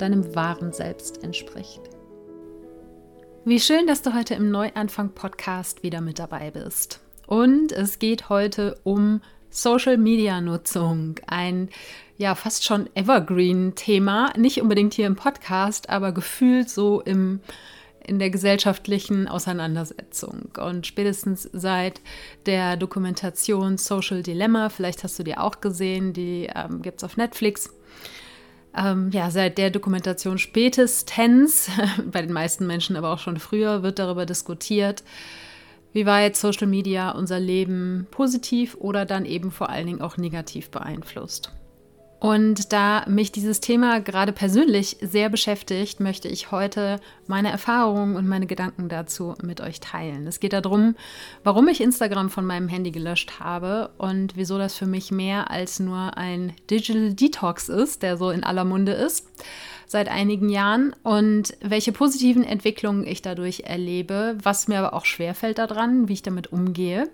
deinem wahren Selbst entspricht. Wie schön, dass du heute im Neuanfang-Podcast wieder mit dabei bist. Und es geht heute um Social-Media-Nutzung. Ein ja fast schon Evergreen-Thema. Nicht unbedingt hier im Podcast, aber gefühlt so im in der gesellschaftlichen Auseinandersetzung. Und spätestens seit der Dokumentation Social Dilemma, vielleicht hast du die auch gesehen, die ähm, gibt es auf Netflix, ähm, ja, seit der Dokumentation spätestens, bei den meisten Menschen aber auch schon früher, wird darüber diskutiert, wie weit Social Media unser Leben positiv oder dann eben vor allen Dingen auch negativ beeinflusst. Und da mich dieses Thema gerade persönlich sehr beschäftigt, möchte ich heute meine Erfahrungen und meine Gedanken dazu mit euch teilen. Es geht darum, warum ich Instagram von meinem Handy gelöscht habe und wieso das für mich mehr als nur ein Digital Detox ist, der so in aller Munde ist seit einigen Jahren und welche positiven Entwicklungen ich dadurch erlebe, was mir aber auch schwerfällt daran, wie ich damit umgehe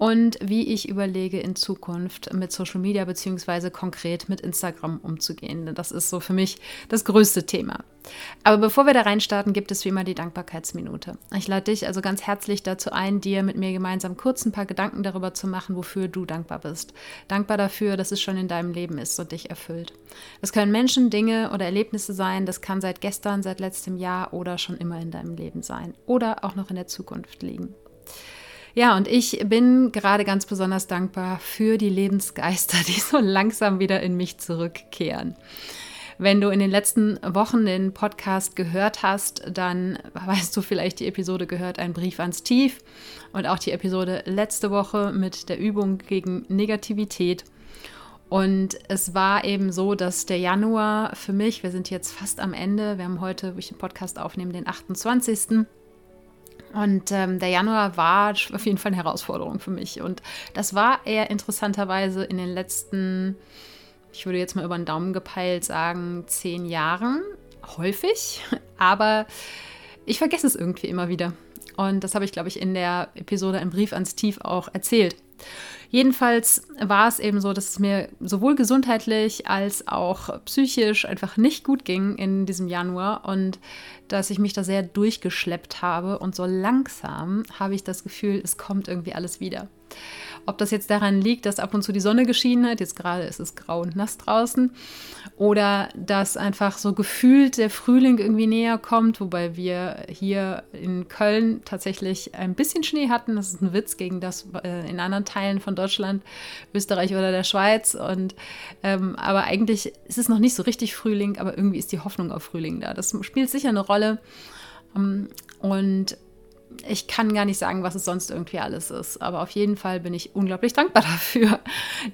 und wie ich überlege, in Zukunft mit Social Media beziehungsweise konkret mit Instagram umzugehen. Das ist so für mich das größte Thema. Aber bevor wir da reinstarten, gibt es wie immer die Dankbarkeitsminute. Ich lade dich also ganz herzlich dazu ein, dir mit mir gemeinsam kurz ein paar Gedanken darüber zu machen, wofür du dankbar bist. Dankbar dafür, dass es schon in deinem Leben ist und dich erfüllt. Das können Menschen, Dinge oder Erlebnisse sein. Das kann seit gestern, seit letztem Jahr oder schon immer in deinem Leben sein. Oder auch noch in der Zukunft liegen. Ja, und ich bin gerade ganz besonders dankbar für die Lebensgeister, die so langsam wieder in mich zurückkehren. Wenn du in den letzten Wochen den Podcast gehört hast, dann weißt du vielleicht, die Episode gehört ein Brief ans Tief und auch die Episode letzte Woche mit der Übung gegen Negativität. Und es war eben so, dass der Januar für mich, wir sind jetzt fast am Ende, wir haben heute, wo ich den Podcast aufnehme, den 28. Und ähm, der Januar war auf jeden Fall eine Herausforderung für mich. Und das war eher interessanterweise in den letzten, ich würde jetzt mal über den Daumen gepeilt sagen, zehn Jahren häufig. Aber ich vergesse es irgendwie immer wieder. Und das habe ich, glaube ich, in der Episode Ein Brief ans Tief auch erzählt. Jedenfalls war es eben so, dass es mir sowohl gesundheitlich als auch psychisch einfach nicht gut ging in diesem Januar und dass ich mich da sehr durchgeschleppt habe und so langsam habe ich das Gefühl, es kommt irgendwie alles wieder. Ob das jetzt daran liegt, dass ab und zu die Sonne geschienen hat, jetzt gerade ist es grau und nass draußen, oder dass einfach so gefühlt der Frühling irgendwie näher kommt, wobei wir hier in Köln tatsächlich ein bisschen Schnee hatten. Das ist ein Witz gegen das äh, in anderen Teilen von Deutschland, Österreich oder der Schweiz. Und ähm, aber eigentlich ist es noch nicht so richtig Frühling, aber irgendwie ist die Hoffnung auf Frühling da. Das spielt sicher eine Rolle. Um, ähm, und ich kann gar nicht sagen, was es sonst irgendwie alles ist. Aber auf jeden Fall bin ich unglaublich dankbar dafür,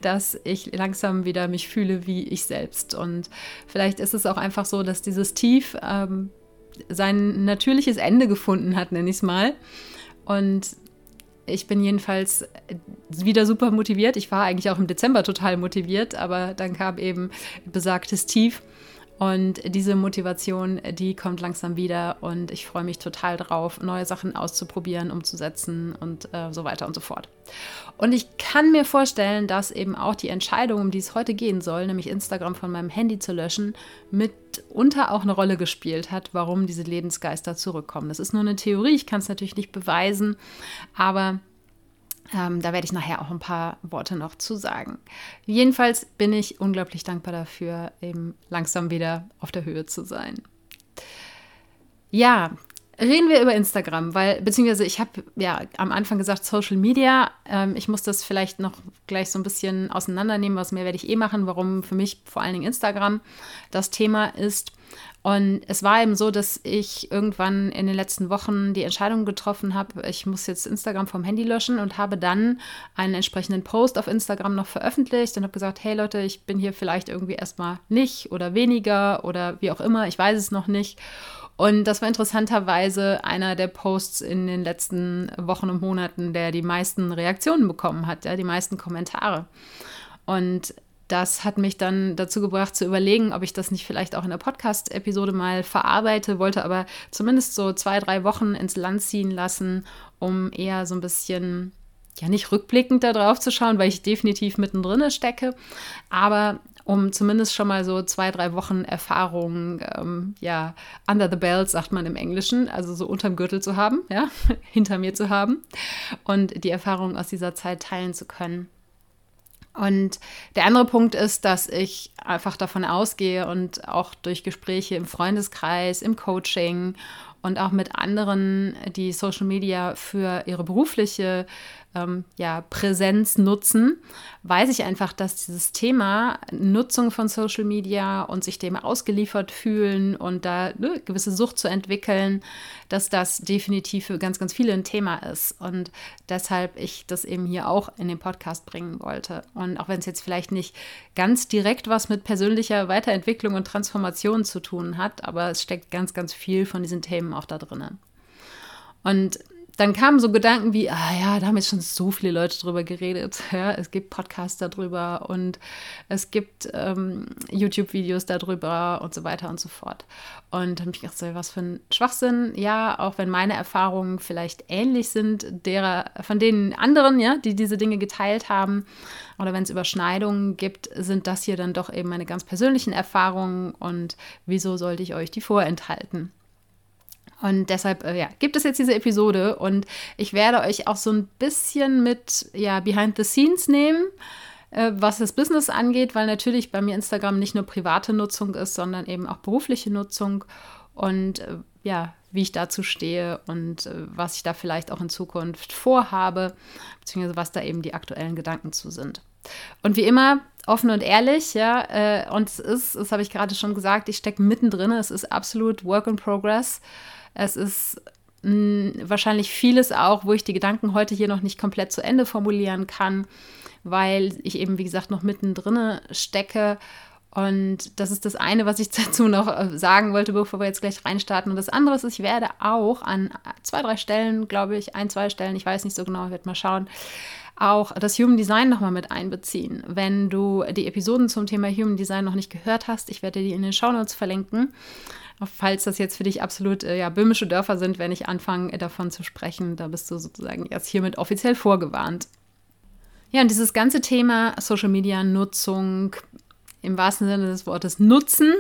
dass ich langsam wieder mich fühle wie ich selbst. Und vielleicht ist es auch einfach so, dass dieses Tief ähm, sein natürliches Ende gefunden hat, nenne ich es mal. Und ich bin jedenfalls wieder super motiviert. Ich war eigentlich auch im Dezember total motiviert, aber dann kam eben besagtes Tief. Und diese Motivation, die kommt langsam wieder und ich freue mich total drauf, neue Sachen auszuprobieren, umzusetzen und äh, so weiter und so fort. Und ich kann mir vorstellen, dass eben auch die Entscheidung, um die es heute gehen soll, nämlich Instagram von meinem Handy zu löschen, mitunter auch eine Rolle gespielt hat, warum diese Lebensgeister zurückkommen. Das ist nur eine Theorie, ich kann es natürlich nicht beweisen, aber ähm, da werde ich nachher auch ein paar Worte noch zu sagen. Jedenfalls bin ich unglaublich dankbar dafür, eben langsam wieder auf der Höhe zu sein. Ja, reden wir über Instagram, weil, beziehungsweise ich habe ja am Anfang gesagt Social Media. Ähm, ich muss das vielleicht noch gleich so ein bisschen auseinandernehmen, was mehr werde ich eh machen, warum für mich vor allen Dingen Instagram das Thema ist. Und es war eben so, dass ich irgendwann in den letzten Wochen die Entscheidung getroffen habe, ich muss jetzt Instagram vom Handy löschen und habe dann einen entsprechenden Post auf Instagram noch veröffentlicht und habe gesagt, hey Leute, ich bin hier vielleicht irgendwie erstmal nicht oder weniger oder wie auch immer, ich weiß es noch nicht. Und das war interessanterweise einer der Posts in den letzten Wochen und Monaten, der die meisten Reaktionen bekommen hat, ja, die meisten Kommentare. Und das hat mich dann dazu gebracht zu überlegen, ob ich das nicht vielleicht auch in der Podcast-Episode mal verarbeite, wollte aber zumindest so zwei, drei Wochen ins Land ziehen lassen, um eher so ein bisschen, ja nicht rückblickend da drauf zu schauen, weil ich definitiv mittendrin stecke, aber um zumindest schon mal so zwei, drei Wochen Erfahrung, ähm, ja, under the belt, sagt man im Englischen, also so unterm Gürtel zu haben, ja, hinter mir zu haben und die Erfahrung aus dieser Zeit teilen zu können. Und der andere Punkt ist, dass ich einfach davon ausgehe und auch durch Gespräche im Freundeskreis, im Coaching und auch mit anderen, die Social Media für ihre berufliche ähm, ja, Präsenz nutzen, weiß ich einfach, dass dieses Thema Nutzung von Social Media und sich dem ausgeliefert fühlen und da ne, gewisse Sucht zu entwickeln, dass das definitiv für ganz, ganz viele ein Thema ist. Und deshalb ich das eben hier auch in den Podcast bringen wollte. Und auch wenn es jetzt vielleicht nicht ganz direkt was mit persönlicher Weiterentwicklung und Transformation zu tun hat, aber es steckt ganz, ganz viel von diesen Themen auch da drinnen. Und dann kamen so Gedanken wie, ah ja, da haben jetzt schon so viele Leute drüber geredet. Ja, es gibt Podcasts darüber und es gibt ähm, YouTube-Videos darüber und so weiter und so fort. Und dann habe ich gedacht, so, was für ein Schwachsinn. Ja, auch wenn meine Erfahrungen vielleicht ähnlich sind, derer, von denen anderen, ja, die diese Dinge geteilt haben, oder wenn es Überschneidungen gibt, sind das hier dann doch eben meine ganz persönlichen Erfahrungen und wieso sollte ich euch die vorenthalten? Und deshalb äh, ja, gibt es jetzt diese Episode und ich werde euch auch so ein bisschen mit ja, Behind the Scenes nehmen, äh, was das Business angeht, weil natürlich bei mir Instagram nicht nur private Nutzung ist, sondern eben auch berufliche Nutzung und äh, ja, wie ich dazu stehe und äh, was ich da vielleicht auch in Zukunft vorhabe, beziehungsweise was da eben die aktuellen Gedanken zu sind. Und wie immer, offen und ehrlich, ja, und es ist, das habe ich gerade schon gesagt, ich stecke mittendrin, es ist absolut Work in Progress. Es ist mh, hm, wahrscheinlich vieles auch, wo ich die Gedanken heute hier noch nicht komplett zu Ende formulieren kann, weil ich eben, wie gesagt, noch mittendrin stecke. Und das ist das eine, was ich dazu noch äh, sagen wollte, bevor wir jetzt gleich reinstarten. Und das andere ist, ich werde auch an zwei, drei Stellen, glaube ich, ein, zwei Stellen, ich weiß nicht so genau, ich werde mal schauen, auch das Human Design nochmal mit einbeziehen. Wenn du die Episoden zum Thema Human Design noch nicht gehört hast, ich werde die in den Shownotes verlinken falls das jetzt für dich absolut äh, ja, böhmische Dörfer sind, wenn ich anfange davon zu sprechen, da bist du sozusagen jetzt hiermit offiziell vorgewarnt. Ja, und dieses ganze Thema Social Media Nutzung im wahrsten Sinne des Wortes Nutzen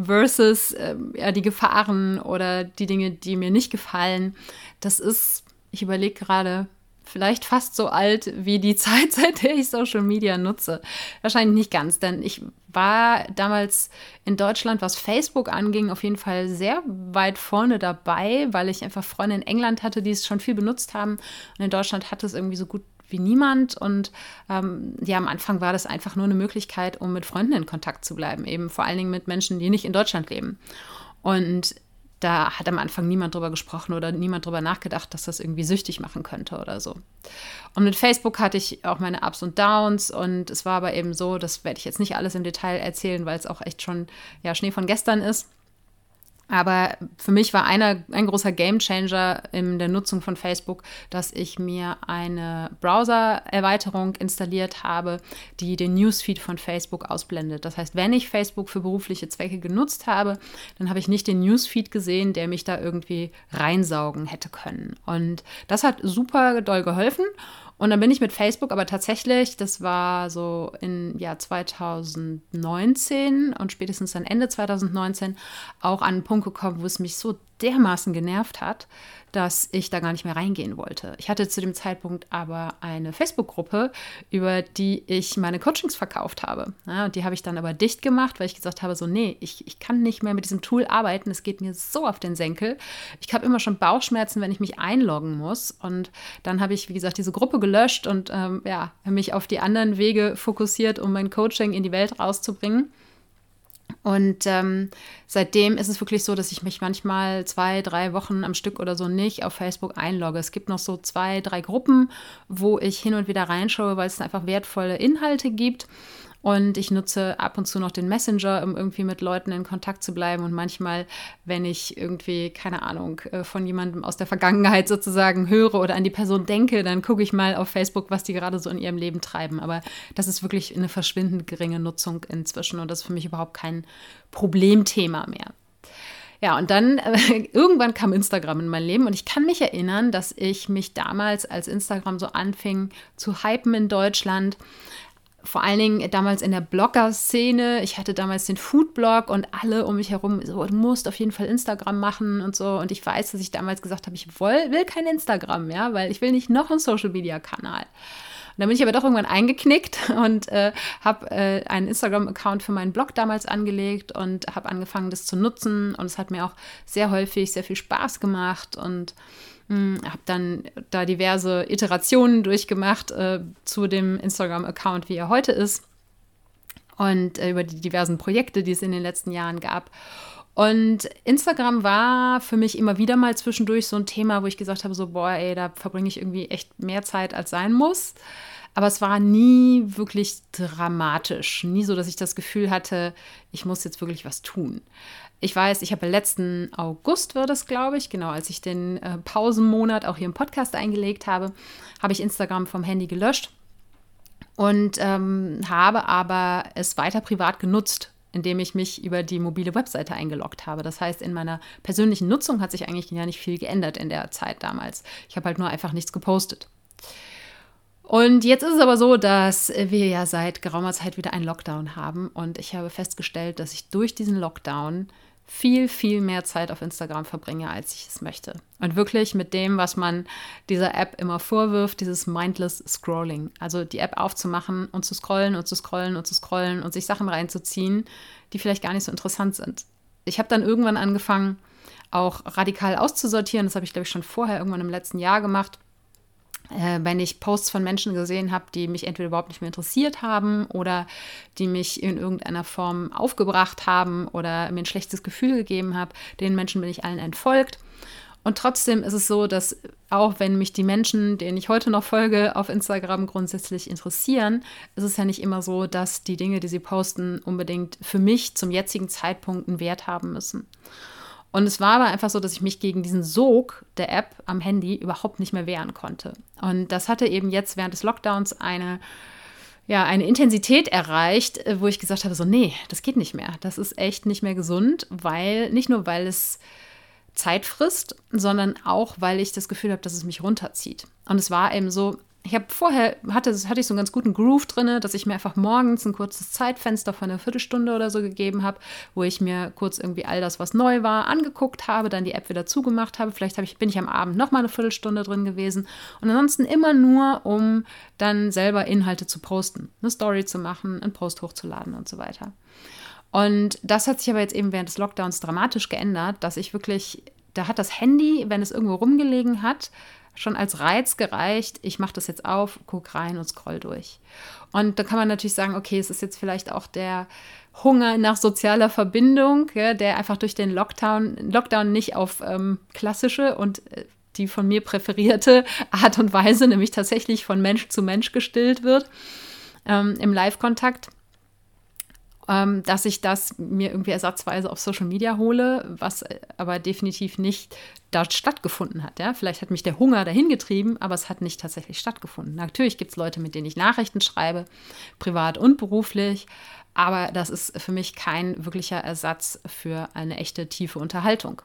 versus äh, ja, die Gefahren oder die Dinge, die mir nicht gefallen, das ist, ich überlege gerade, vielleicht fast so alt wie die Zeit, seit der ich Social Media nutze. Wahrscheinlich nicht ganz, denn ich war damals in Deutschland, was Facebook anging, auf jeden Fall sehr weit vorne dabei, weil ich einfach Freunde in England hatte, die es schon viel benutzt haben. Und in Deutschland hatte es irgendwie so gut wie niemand. Und ähm, ja, am Anfang war das einfach nur eine Möglichkeit, um mit Freunden in Kontakt zu bleiben, eben vor allen Dingen mit Menschen, die nicht in Deutschland leben. Und da hat am Anfang niemand drüber gesprochen oder niemand drüber nachgedacht, dass das irgendwie süchtig machen könnte oder so. Und mit Facebook hatte ich auch meine Ups und Downs und es war aber eben so, das werde ich jetzt nicht alles im Detail erzählen, weil es auch echt schon ja, Schnee von gestern ist. Aber für mich war einer, ein großer Gamechanger in der Nutzung von Facebook, dass ich mir eine Browser-Erweiterung installiert habe, die den Newsfeed von Facebook ausblendet. Das heißt, wenn ich Facebook für berufliche Zwecke genutzt habe, dann habe ich nicht den Newsfeed gesehen, der mich da irgendwie reinsaugen hätte können. Und das hat super doll geholfen. Und dann bin ich mit Facebook aber tatsächlich, das war so im Jahr 2019 und spätestens dann Ende 2019 auch an einen Punkt gekommen, wo es mich so dermaßen genervt hat, dass ich da gar nicht mehr reingehen wollte. Ich hatte zu dem Zeitpunkt aber eine Facebook-Gruppe, über die ich meine Coachings verkauft habe. Ja, und die habe ich dann aber dicht gemacht, weil ich gesagt habe, so, nee, ich, ich kann nicht mehr mit diesem Tool arbeiten. Es geht mir so auf den Senkel. Ich habe immer schon Bauchschmerzen, wenn ich mich einloggen muss. Und dann habe ich, wie gesagt, diese Gruppe gelöscht und ähm, ja, mich auf die anderen Wege fokussiert, um mein Coaching in die Welt rauszubringen. Und ähm, seitdem ist es wirklich so, dass ich mich manchmal zwei, drei Wochen am Stück oder so nicht auf Facebook einlogge. Es gibt noch so zwei, drei Gruppen, wo ich hin und wieder reinschaue, weil es einfach wertvolle Inhalte gibt. Und ich nutze ab und zu noch den Messenger, um irgendwie mit Leuten in Kontakt zu bleiben. Und manchmal, wenn ich irgendwie, keine Ahnung, äh, von jemandem aus der Vergangenheit sozusagen höre oder an die Person denke, dann gucke ich mal auf Facebook, was die gerade so in ihrem Leben treiben. Aber das ist wirklich eine verschwindend geringe Nutzung inzwischen und das ist für mich überhaupt kein Problemthema mehr. Ja, und dann äh, irgendwann kam Instagram in mein Leben und ich kann mich erinnern, dass ich mich damals, als Instagram so anfing zu hypen in Deutschland, vor allen Dingen damals in der Blogger-Szene. Ich hatte damals den Foodblog und alle um mich herum so, du musst auf jeden Fall Instagram machen und so. Und ich weiß, dass ich damals gesagt habe, ich will, will kein Instagram, ja, weil ich will nicht noch einen Social-Media-Kanal. Und dann bin ich aber doch irgendwann eingeknickt und äh, habe äh, einen Instagram-Account für meinen Blog damals angelegt und habe angefangen, das zu nutzen. Und es hat mir auch sehr häufig sehr viel Spaß gemacht und habe dann da diverse Iterationen durchgemacht äh, zu dem Instagram-Account, wie er heute ist. Und äh, über die diversen Projekte, die es in den letzten Jahren gab. Und Instagram war für mich immer wieder mal zwischendurch so ein Thema, wo ich gesagt habe, so, boah, ey, da verbringe ich irgendwie echt mehr Zeit, als sein muss. Aber es war nie wirklich dramatisch. Nie so, dass ich das Gefühl hatte, ich muss jetzt wirklich was tun. Ich weiß, ich habe letzten August, war das, glaube ich, genau, als ich den äh, Pausenmonat auch hier im Podcast eingelegt habe, habe ich Instagram vom Handy gelöscht und ähm, habe aber es weiter privat genutzt, indem ich mich über die mobile Webseite eingeloggt habe. Das heißt, in meiner persönlichen Nutzung hat sich eigentlich ja nicht viel geändert in der Zeit damals. Ich habe halt nur einfach nichts gepostet. Und jetzt ist es aber so, dass wir ja seit geraumer Zeit wieder einen Lockdown haben und ich habe festgestellt, dass ich durch diesen Lockdown viel, viel mehr Zeit auf Instagram verbringe, als ich es möchte. Und wirklich mit dem, was man dieser App immer vorwirft, dieses mindless Scrolling. Also die App aufzumachen und zu scrollen und zu scrollen und zu scrollen und sich Sachen reinzuziehen, die vielleicht gar nicht so interessant sind. Ich habe dann irgendwann angefangen, auch radikal auszusortieren. Das habe ich, glaube ich, schon vorher irgendwann im letzten Jahr gemacht wenn ich Posts von Menschen gesehen habe, die mich entweder überhaupt nicht mehr interessiert haben oder die mich in irgendeiner Form aufgebracht haben oder mir ein schlechtes Gefühl gegeben haben, den Menschen bin ich allen entfolgt. Und trotzdem ist es so, dass auch wenn mich die Menschen, denen ich heute noch folge, auf Instagram grundsätzlich interessieren, ist es ja nicht immer so, dass die Dinge, die sie posten, unbedingt für mich zum jetzigen Zeitpunkt einen Wert haben müssen. Und es war aber einfach so, dass ich mich gegen diesen Sog der App am Handy überhaupt nicht mehr wehren konnte. Und das hatte eben jetzt während des Lockdowns eine, ja, eine Intensität erreicht, äh, wo ich gesagt habe, so, nee, das geht nicht mehr. Das ist echt nicht mehr gesund, weil, nicht nur weil es Zeit frisst, sondern auch, weil ich das Gefühl habe, dass es mich runterzieht. Und es war eben so, ich habe vorher, hatte, hatte ich so einen ganz guten Groove drin, dass ich mir einfach morgens ein kurzes Zeitfenster von einer Viertelstunde oder so gegeben habe, wo ich mir kurz irgendwie all das, was neu war, angeguckt habe, dann die App wieder zugemacht habe. Vielleicht hab ich, bin ich am Abend nochmal eine Viertelstunde drin gewesen. Und ansonsten immer nur, um dann selber Inhalte zu posten, eine Story zu machen, einen Post hochzuladen und so weiter. Und das hat sich aber jetzt eben während des Lockdowns dramatisch geändert, dass ich wirklich, da hat das Handy, wenn es irgendwo rumgelegen hat, schon als Reiz gereicht, ich mache das jetzt auf, guck rein und scroll durch. Und da kann man natürlich sagen, okay, es ist jetzt vielleicht auch der Hunger nach sozialer Verbindung, ja, der einfach durch den Lockdown, Lockdown nicht auf ähm, klassische und äh, die von mir präferierte Art und Weise, nämlich tatsächlich von Mensch zu Mensch gestillt wird ähm, im Live-Kontakt ähm, dass ich das mir irgendwie ersatzweise auf Social Media hole, was aber definitiv nicht dort stattgefunden hat. Ja? Vielleicht hat mich der Hunger dahin getrieben, aber es hat nicht tatsächlich stattgefunden. Natürlich gibt es Leute, mit denen ich Nachrichten schreibe, privat und beruflich, aber das ist für mich kein wirklicher Ersatz für eine echte tiefe Unterhaltung.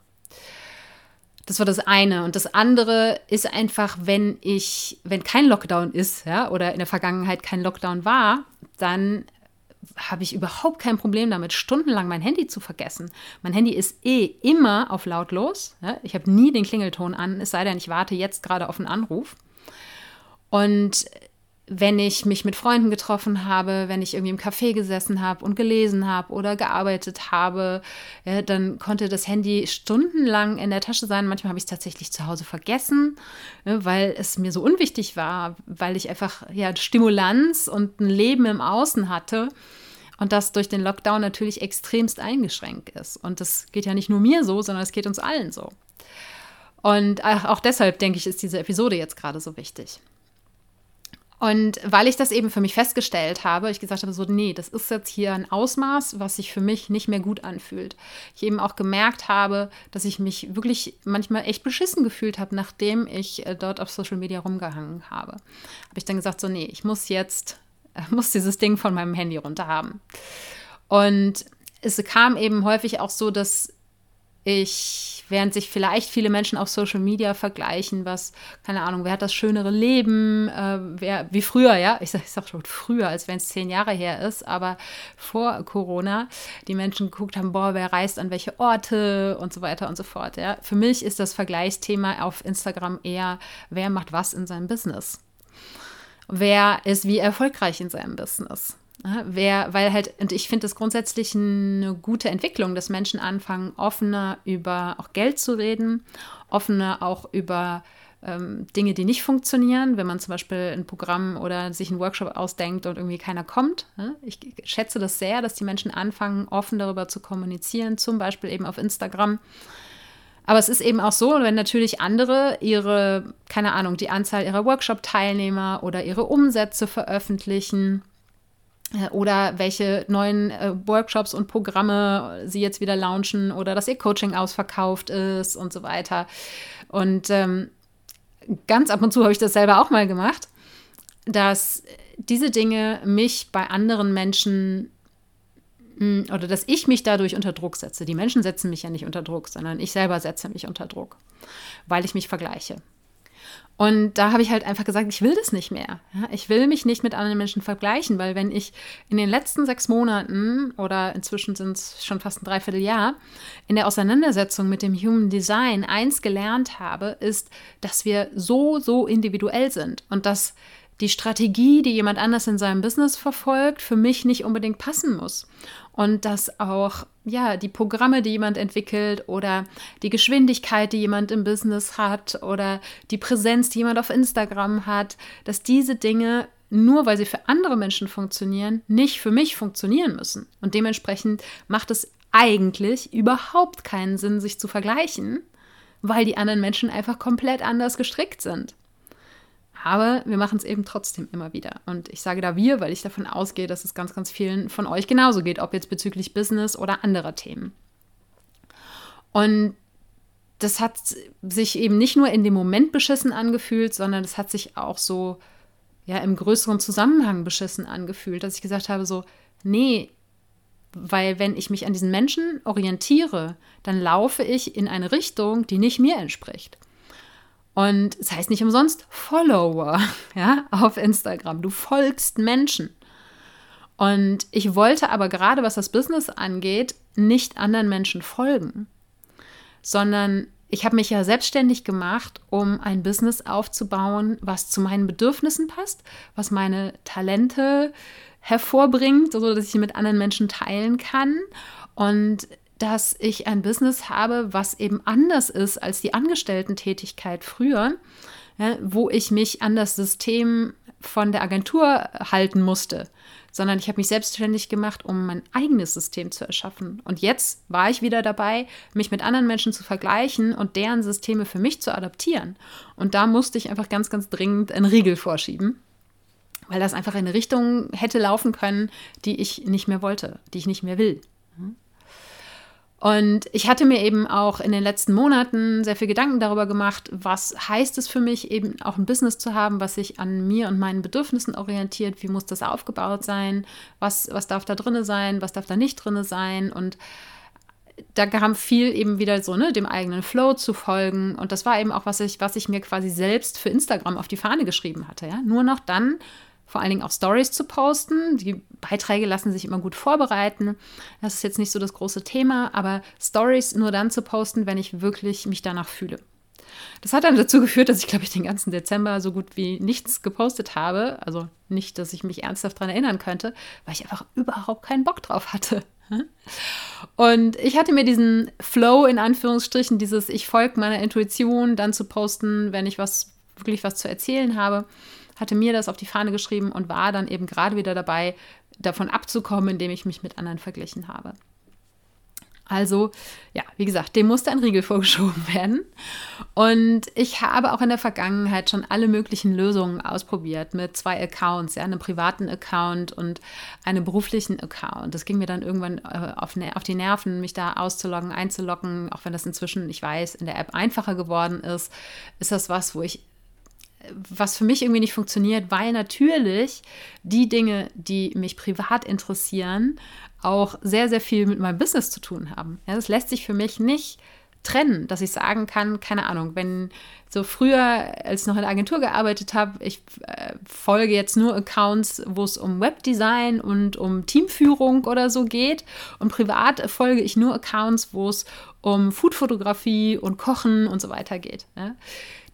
Das war das eine. Und das andere ist einfach, wenn ich, wenn kein Lockdown ist, ja, oder in der Vergangenheit kein Lockdown war, dann habe ich überhaupt kein Problem damit, stundenlang mein Handy zu vergessen. Mein Handy ist eh immer auf lautlos. Ich habe nie den Klingelton an, es sei denn, ich warte jetzt gerade auf einen Anruf. Und wenn ich mich mit Freunden getroffen habe, wenn ich irgendwie im Café gesessen habe und gelesen habe oder gearbeitet habe, ja, dann konnte das Handy stundenlang in der Tasche sein. Manchmal habe ich es tatsächlich zu Hause vergessen, ja, weil es mir so unwichtig war, weil ich einfach ja Stimulanz und ein Leben im Außen hatte und das durch den Lockdown natürlich extremst eingeschränkt ist. Und das geht ja nicht nur mir so, sondern es geht uns allen so. Und auch deshalb, denke ich, ist diese Episode jetzt gerade so wichtig. Und weil ich das eben für mich festgestellt habe, ich gesagt habe, so, nee, das ist jetzt hier ein Ausmaß, was sich für mich nicht mehr gut anfühlt. Ich eben auch gemerkt habe, dass ich mich wirklich manchmal echt beschissen gefühlt habe, nachdem ich äh, dort auf Social Media rumgehangen habe. Habe ich dann gesagt, so, nee, ich muss jetzt, muss dieses Ding von meinem Handy runter haben. Und es kam eben häufig auch so, dass ich, während sich vielleicht viele Menschen auf Social Media vergleichen, was, keine Ahnung, wer hat das schönere Leben, äh, wer, wie früher, ja, ich sage sag schon früher, als wenn es zehn Jahre her ist, aber vor Corona, die Menschen geguckt haben, boah, wer reist an welche Orte und so weiter und so fort, ja. Für mich ist das Vergleichsthema auf Instagram eher, wer macht was in seinem Business. Wer ist wie erfolgreich in seinem Business? Wer, weil halt, und ich finde das grundsätzlich eine gute Entwicklung, dass Menschen anfangen, offener über auch Geld zu reden, offener auch über ähm, Dinge, die nicht funktionieren, wenn man zum Beispiel ein Programm oder sich einen Workshop ausdenkt und irgendwie keiner kommt. Ne? Ich schätze das sehr, dass die Menschen anfangen, offen darüber zu kommunizieren, zum Beispiel eben auf Instagram. Aber es ist eben auch so, wenn natürlich andere ihre, keine Ahnung, die Anzahl ihrer Workshop-Teilnehmer oder ihre Umsätze veröffentlichen, oder welche neuen äh, Workshops und Programme sie jetzt wieder launchen oder dass ihr Coaching ausverkauft ist und so weiter. Und ähm, ganz ab und zu habe ich das selber auch mal gemacht, dass diese Dinge mich bei anderen Menschen hm, oder dass ich mich dadurch unter Druck setze. Die Menschen setzen mich ja nicht unter Druck, sondern ich selber setze mich unter Druck, weil ich mich vergleiche. Und da habe ich halt einfach gesagt, ich will das nicht mehr. Ich will mich nicht mit anderen Menschen vergleichen, weil wenn ich in den letzten sechs Monaten oder inzwischen sind es schon fast ein Dreivierteljahr in der Auseinandersetzung mit dem Human Design eins gelernt habe, ist, dass wir so, so individuell sind und dass die Strategie, die jemand anders in seinem Business verfolgt, für mich nicht unbedingt passen muss. Und dass auch ja, die Programme, die jemand entwickelt oder die Geschwindigkeit, die jemand im Business hat oder die Präsenz, die jemand auf Instagram hat, dass diese Dinge nur weil sie für andere Menschen funktionieren, nicht für mich funktionieren müssen. Und dementsprechend macht es eigentlich überhaupt keinen Sinn, sich zu vergleichen, weil die anderen Menschen einfach komplett anders gestrickt sind. Aber wir machen es eben trotzdem immer wieder. Und ich sage da wir, weil ich davon ausgehe, dass es ganz, ganz vielen von euch genauso geht, ob jetzt bezüglich Business oder anderer Themen. Und das hat sich eben nicht nur in dem Moment beschissen angefühlt, sondern es hat sich auch so ja im größeren Zusammenhang beschissen angefühlt, dass ich gesagt habe so, nee, weil wenn ich mich an diesen Menschen orientiere, dann laufe ich in eine Richtung, die nicht mir entspricht. Und es heißt nicht umsonst Follower, ja, auf Instagram. Du folgst Menschen. Und ich wollte aber gerade, was das Business angeht, nicht anderen Menschen folgen, sondern ich habe mich ja selbstständig gemacht, um ein Business aufzubauen, was zu meinen Bedürfnissen passt, was meine Talente hervorbringt, sodass ich sie mit anderen Menschen teilen kann. Und dass ich ein Business habe, was eben anders ist als die Angestellten-Tätigkeit früher, ja, wo ich mich an das System von der Agentur halten musste, sondern ich habe mich selbstständig gemacht, um mein eigenes System zu erschaffen. Und jetzt war ich wieder dabei, mich mit anderen Menschen zu vergleichen und deren Systeme für mich zu adaptieren. Und da musste ich einfach ganz, ganz dringend einen Riegel vorschieben, weil das einfach in eine Richtung hätte laufen können, die ich nicht mehr wollte, die ich nicht mehr will. Und ich hatte mir eben auch in den letzten Monaten sehr viel Gedanken darüber gemacht, was heißt es für mich, eben auch ein Business zu haben, was sich an mir und meinen Bedürfnissen orientiert, wie muss das aufgebaut sein, was, was darf da drin sein, was darf da nicht drin sein und da kam viel eben wieder so, ne, dem eigenen Flow zu folgen. Und das war eben auch, was ich, was ich mir quasi selbst für Instagram auf die Fahne geschrieben hatte. Ja? Nur noch dann vor allen Dingen auch Stories zu posten. Die Beiträge lassen sich immer gut vorbereiten. Das ist jetzt nicht so das große Thema, aber Stories nur dann zu posten, wenn ich wirklich mich danach fühle. Das hat dann dazu geführt, dass ich, glaube ich, den ganzen Dezember so gut wie nichts gepostet habe. Also nicht, dass ich mich ernsthaft daran erinnern könnte, weil ich einfach überhaupt keinen Bock drauf hatte. Und ich hatte mir diesen Flow in Anführungsstrichen, dieses Ich folge meiner Intuition, dann zu posten, wenn ich was wirklich was zu erzählen habe, hatte mir das auf die Fahne geschrieben und war dann eben gerade wieder dabei, davon abzukommen, indem ich mich mit anderen verglichen habe. Also, ja, wie gesagt, dem musste ein Riegel vorgeschoben werden. Und ich habe auch in der Vergangenheit schon alle möglichen Lösungen ausprobiert mit zwei Accounts, ja, einem privaten Account und einem beruflichen Account. Das ging mir dann irgendwann äh, auf, auf die Nerven, mich da auszuloggen, einzuloggen, auch wenn das inzwischen, ich weiß, in der App einfacher geworden ist, ist das was, wo ich was für mich irgendwie nicht funktioniert, weil natürlich die Dinge, die mich privat interessieren, auch sehr, sehr viel mit meinem Business zu tun haben. Ja, das lässt sich für mich nicht trennen, dass ich sagen kann, keine Ahnung, wenn so früher, als ich noch in der Agentur gearbeitet habe, ich äh, folge jetzt nur Accounts, wo es um Webdesign und um Teamführung oder so geht und privat folge ich nur Accounts, wo es um Foodfotografie und Kochen und so weiter geht. Ja?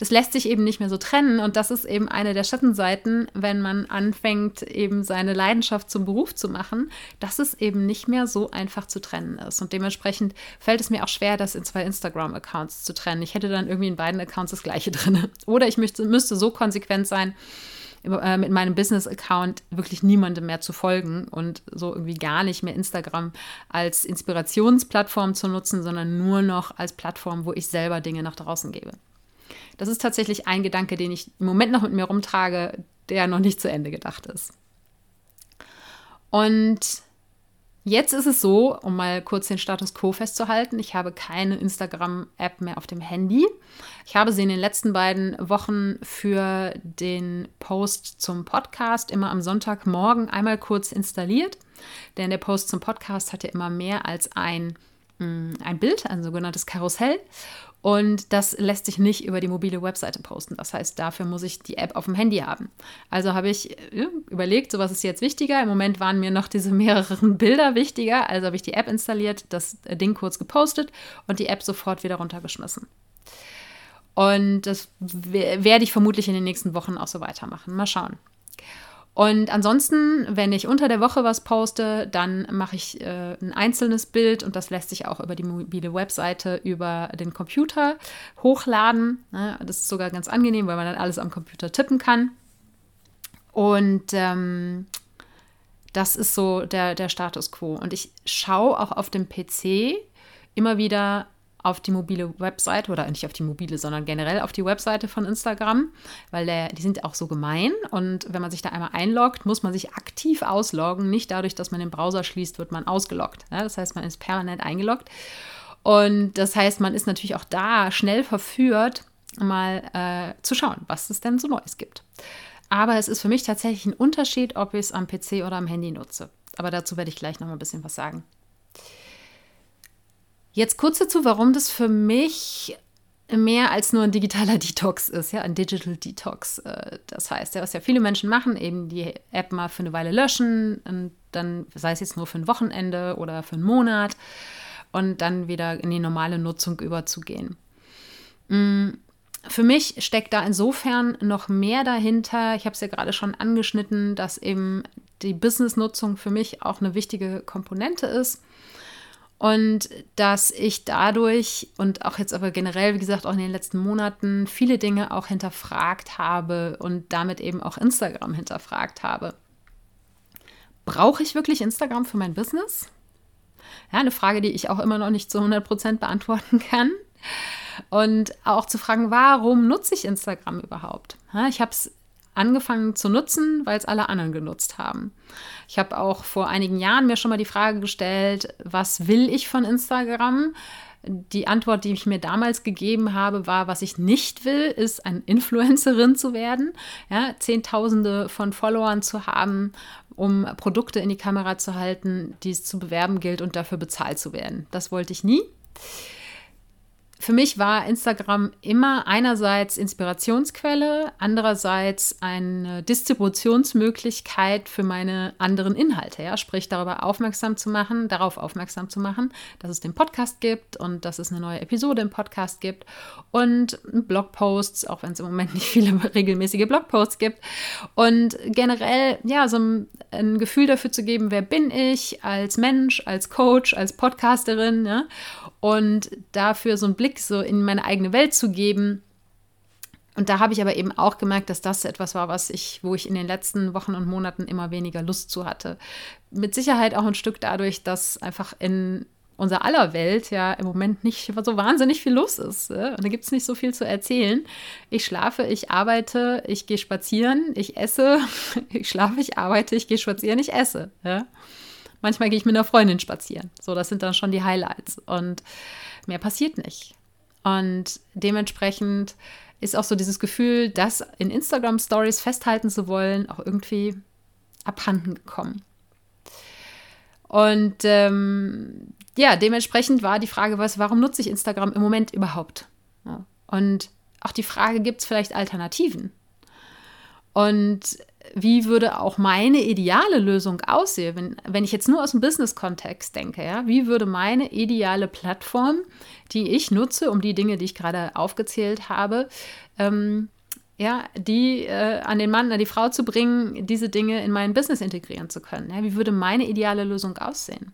das lässt sich eben nicht mehr so trennen. Und das ist eben eine der Schattenseiten, wenn man anfängt, eben seine Leidenschaft zum Beruf zu machen, dass es eben nicht mehr so einfach zu trennen ist. Und dementsprechend fällt es mir auch schwer, das in zwei Instagram-Accounts zu trennen. Ich hätte dann irgendwie in beiden Accounts das gleiche drin. Oder ich müsste, müsste so konsequent sein, äh, mit meinem Business-Account wirklich niemandem mehr zu folgen und so irgendwie gar nicht mehr Instagram als Inspirationsplattform zu nutzen, sondern nur noch als Plattform, wo ich selber Dinge nach draußen gebe. Das ist tatsächlich ein Gedanke, den ich im Moment noch mit mir rumtrage, der noch nicht zu Ende gedacht ist. Und jetzt ist es so, um mal kurz den Status quo festzuhalten, ich habe keine Instagram-App mehr auf dem Handy. Ich habe sie in den letzten beiden Wochen für den Post zum Podcast immer am Sonntagmorgen einmal kurz installiert. Denn der Post zum Podcast hat ja immer mehr als ein, mm, ein Bild, ein sogenanntes Karussell. Und das lässt sich nicht über die mobile Webseite posten. Das heißt, dafür muss ich die App auf dem Handy haben. Also habe ich ja, überlegt, so was ist jetzt wichtiger. Im Moment waren mir noch diese mehreren Bilder wichtiger. Also habe ich die App installiert, das Ding kurz gepostet und die App sofort wieder runtergeschmissen. Und das werde ich vermutlich in den nächsten Wochen auch so weitermachen. Mal schauen. Und ansonsten, wenn ich unter der Woche was poste, dann mache ich äh, ein einzelnes Bild und das lässt sich auch über die mobile Webseite über den Computer hochladen. Ne? Das ist sogar ganz angenehm, weil man dann alles am Computer tippen kann. Und ähm, das ist so der, der Status quo. Und ich schaue auch auf dem PC immer wieder auf die mobile Webseite oder nicht auf die mobile, sondern generell auf die Webseite von Instagram, weil der, die sind auch so gemein und wenn man sich da einmal einloggt, muss man sich aktiv ausloggen. Nicht dadurch, dass man den Browser schließt, wird man ausgeloggt. Ja, das heißt, man ist permanent eingeloggt. Und das heißt, man ist natürlich auch da schnell verführt, mal äh, zu schauen, was es denn so Neues gibt. Aber es ist für mich tatsächlich ein Unterschied, ob ich es am PC oder am Handy nutze. Aber dazu werde ich gleich noch mal ein bisschen was sagen. Jetzt kurz dazu, warum das für mich mehr als nur ein digitaler Detox ist, ja, ein Digital Detox. Äh, das heißt, was ja viele Menschen machen, eben die App mal für eine Weile löschen und dann, sei es jetzt nur für ein Wochenende oder für einen Monat und dann wieder in die normale Nutzung überzugehen. Mm, für mich steckt da insofern noch mehr dahinter. Ich habe es ja gerade schon angeschnitten, dass eben die Business-Nutzung für mich auch eine wichtige Komponente ist. Und dass ich dadurch und auch jetzt aber generell, wie gesagt, auch in den letzten Monaten viele Dinge auch hinterfragt habe und damit eben auch Instagram hinterfragt habe. Brauche ich wirklich Instagram für mein Business? Ja, eine Frage, die ich auch immer noch nicht zu 100% beantworten kann. Und auch zu fragen, warum nutze ich Instagram überhaupt? Ich habe es angefangen zu nutzen, weil es alle anderen genutzt haben. Ich habe auch vor einigen Jahren mir schon mal die Frage gestellt, was will ich von Instagram? Die Antwort, die ich mir damals gegeben habe, war, was ich nicht will, ist eine Influencerin zu werden, ja, Zehntausende von Followern zu haben, um Produkte in die Kamera zu halten, die es zu bewerben gilt und dafür bezahlt zu werden. Das wollte ich nie für mich war Instagram immer einerseits Inspirationsquelle, andererseits eine Distributionsmöglichkeit für meine anderen Inhalte. Ja? Sprich, darüber aufmerksam zu machen, darauf aufmerksam zu machen, dass es den Podcast gibt und dass es eine neue Episode im Podcast gibt und Blogposts, auch wenn es im Moment nicht viele regelmäßige Blogposts gibt. Und generell, ja, so ein, Gefühl dafür zu geben, wer bin ich als Mensch, als Coach, als Podcasterin. Ja? Und dafür so einen Blick so in meine eigene Welt zu geben, Und da habe ich aber eben auch gemerkt, dass das etwas war, was ich, wo ich in den letzten Wochen und Monaten immer weniger Lust zu hatte. Mit Sicherheit auch ein Stück dadurch, dass einfach in unser aller Welt ja im Moment nicht so wahnsinnig viel los ist. Und da gibt es nicht so viel zu erzählen. Ich schlafe, ich arbeite, ich gehe spazieren, ich esse, ich schlafe, ich arbeite, ich gehe spazieren, ich esse. Ja? Manchmal gehe ich mit einer Freundin spazieren. So, das sind dann schon die Highlights. Und mehr passiert nicht. Und dementsprechend ist auch so dieses Gefühl, das in Instagram Stories festhalten zu wollen, auch irgendwie abhanden gekommen. Und ähm, ja, dementsprechend war die Frage, was, warum nutze ich Instagram im Moment überhaupt? Und auch die Frage, gibt es vielleicht Alternativen? Und wie würde auch meine ideale Lösung aussehen, wenn, wenn ich jetzt nur aus dem Business-Kontext denke, ja? Wie würde meine ideale Plattform, die ich nutze, um die Dinge, die ich gerade aufgezählt habe, ähm, ja, die äh, an den Mann, an die Frau zu bringen, diese Dinge in mein Business integrieren zu können? Ja? Wie würde meine ideale Lösung aussehen?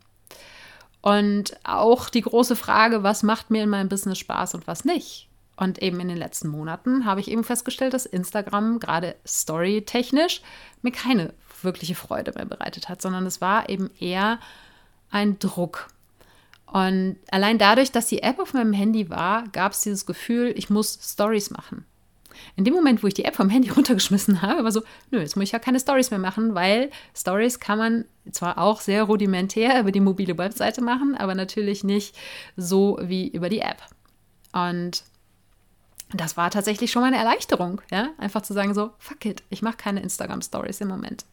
Und auch die große Frage, was macht mir in meinem Business Spaß und was nicht? Und eben in den letzten Monaten habe ich eben festgestellt, dass Instagram gerade storytechnisch mir keine wirkliche Freude mehr bereitet hat, sondern es war eben eher ein Druck. Und allein dadurch, dass die App auf meinem Handy war, gab es dieses Gefühl, ich muss Stories machen. In dem Moment, wo ich die App vom Handy runtergeschmissen habe, war so, nö, jetzt muss ich ja keine Stories mehr machen, weil Stories kann man zwar auch sehr rudimentär über die mobile Webseite machen, aber natürlich nicht so wie über die App. Und das war tatsächlich schon mal eine Erleichterung, ja, einfach zu sagen so, fuck it, ich mache keine Instagram Stories im Moment.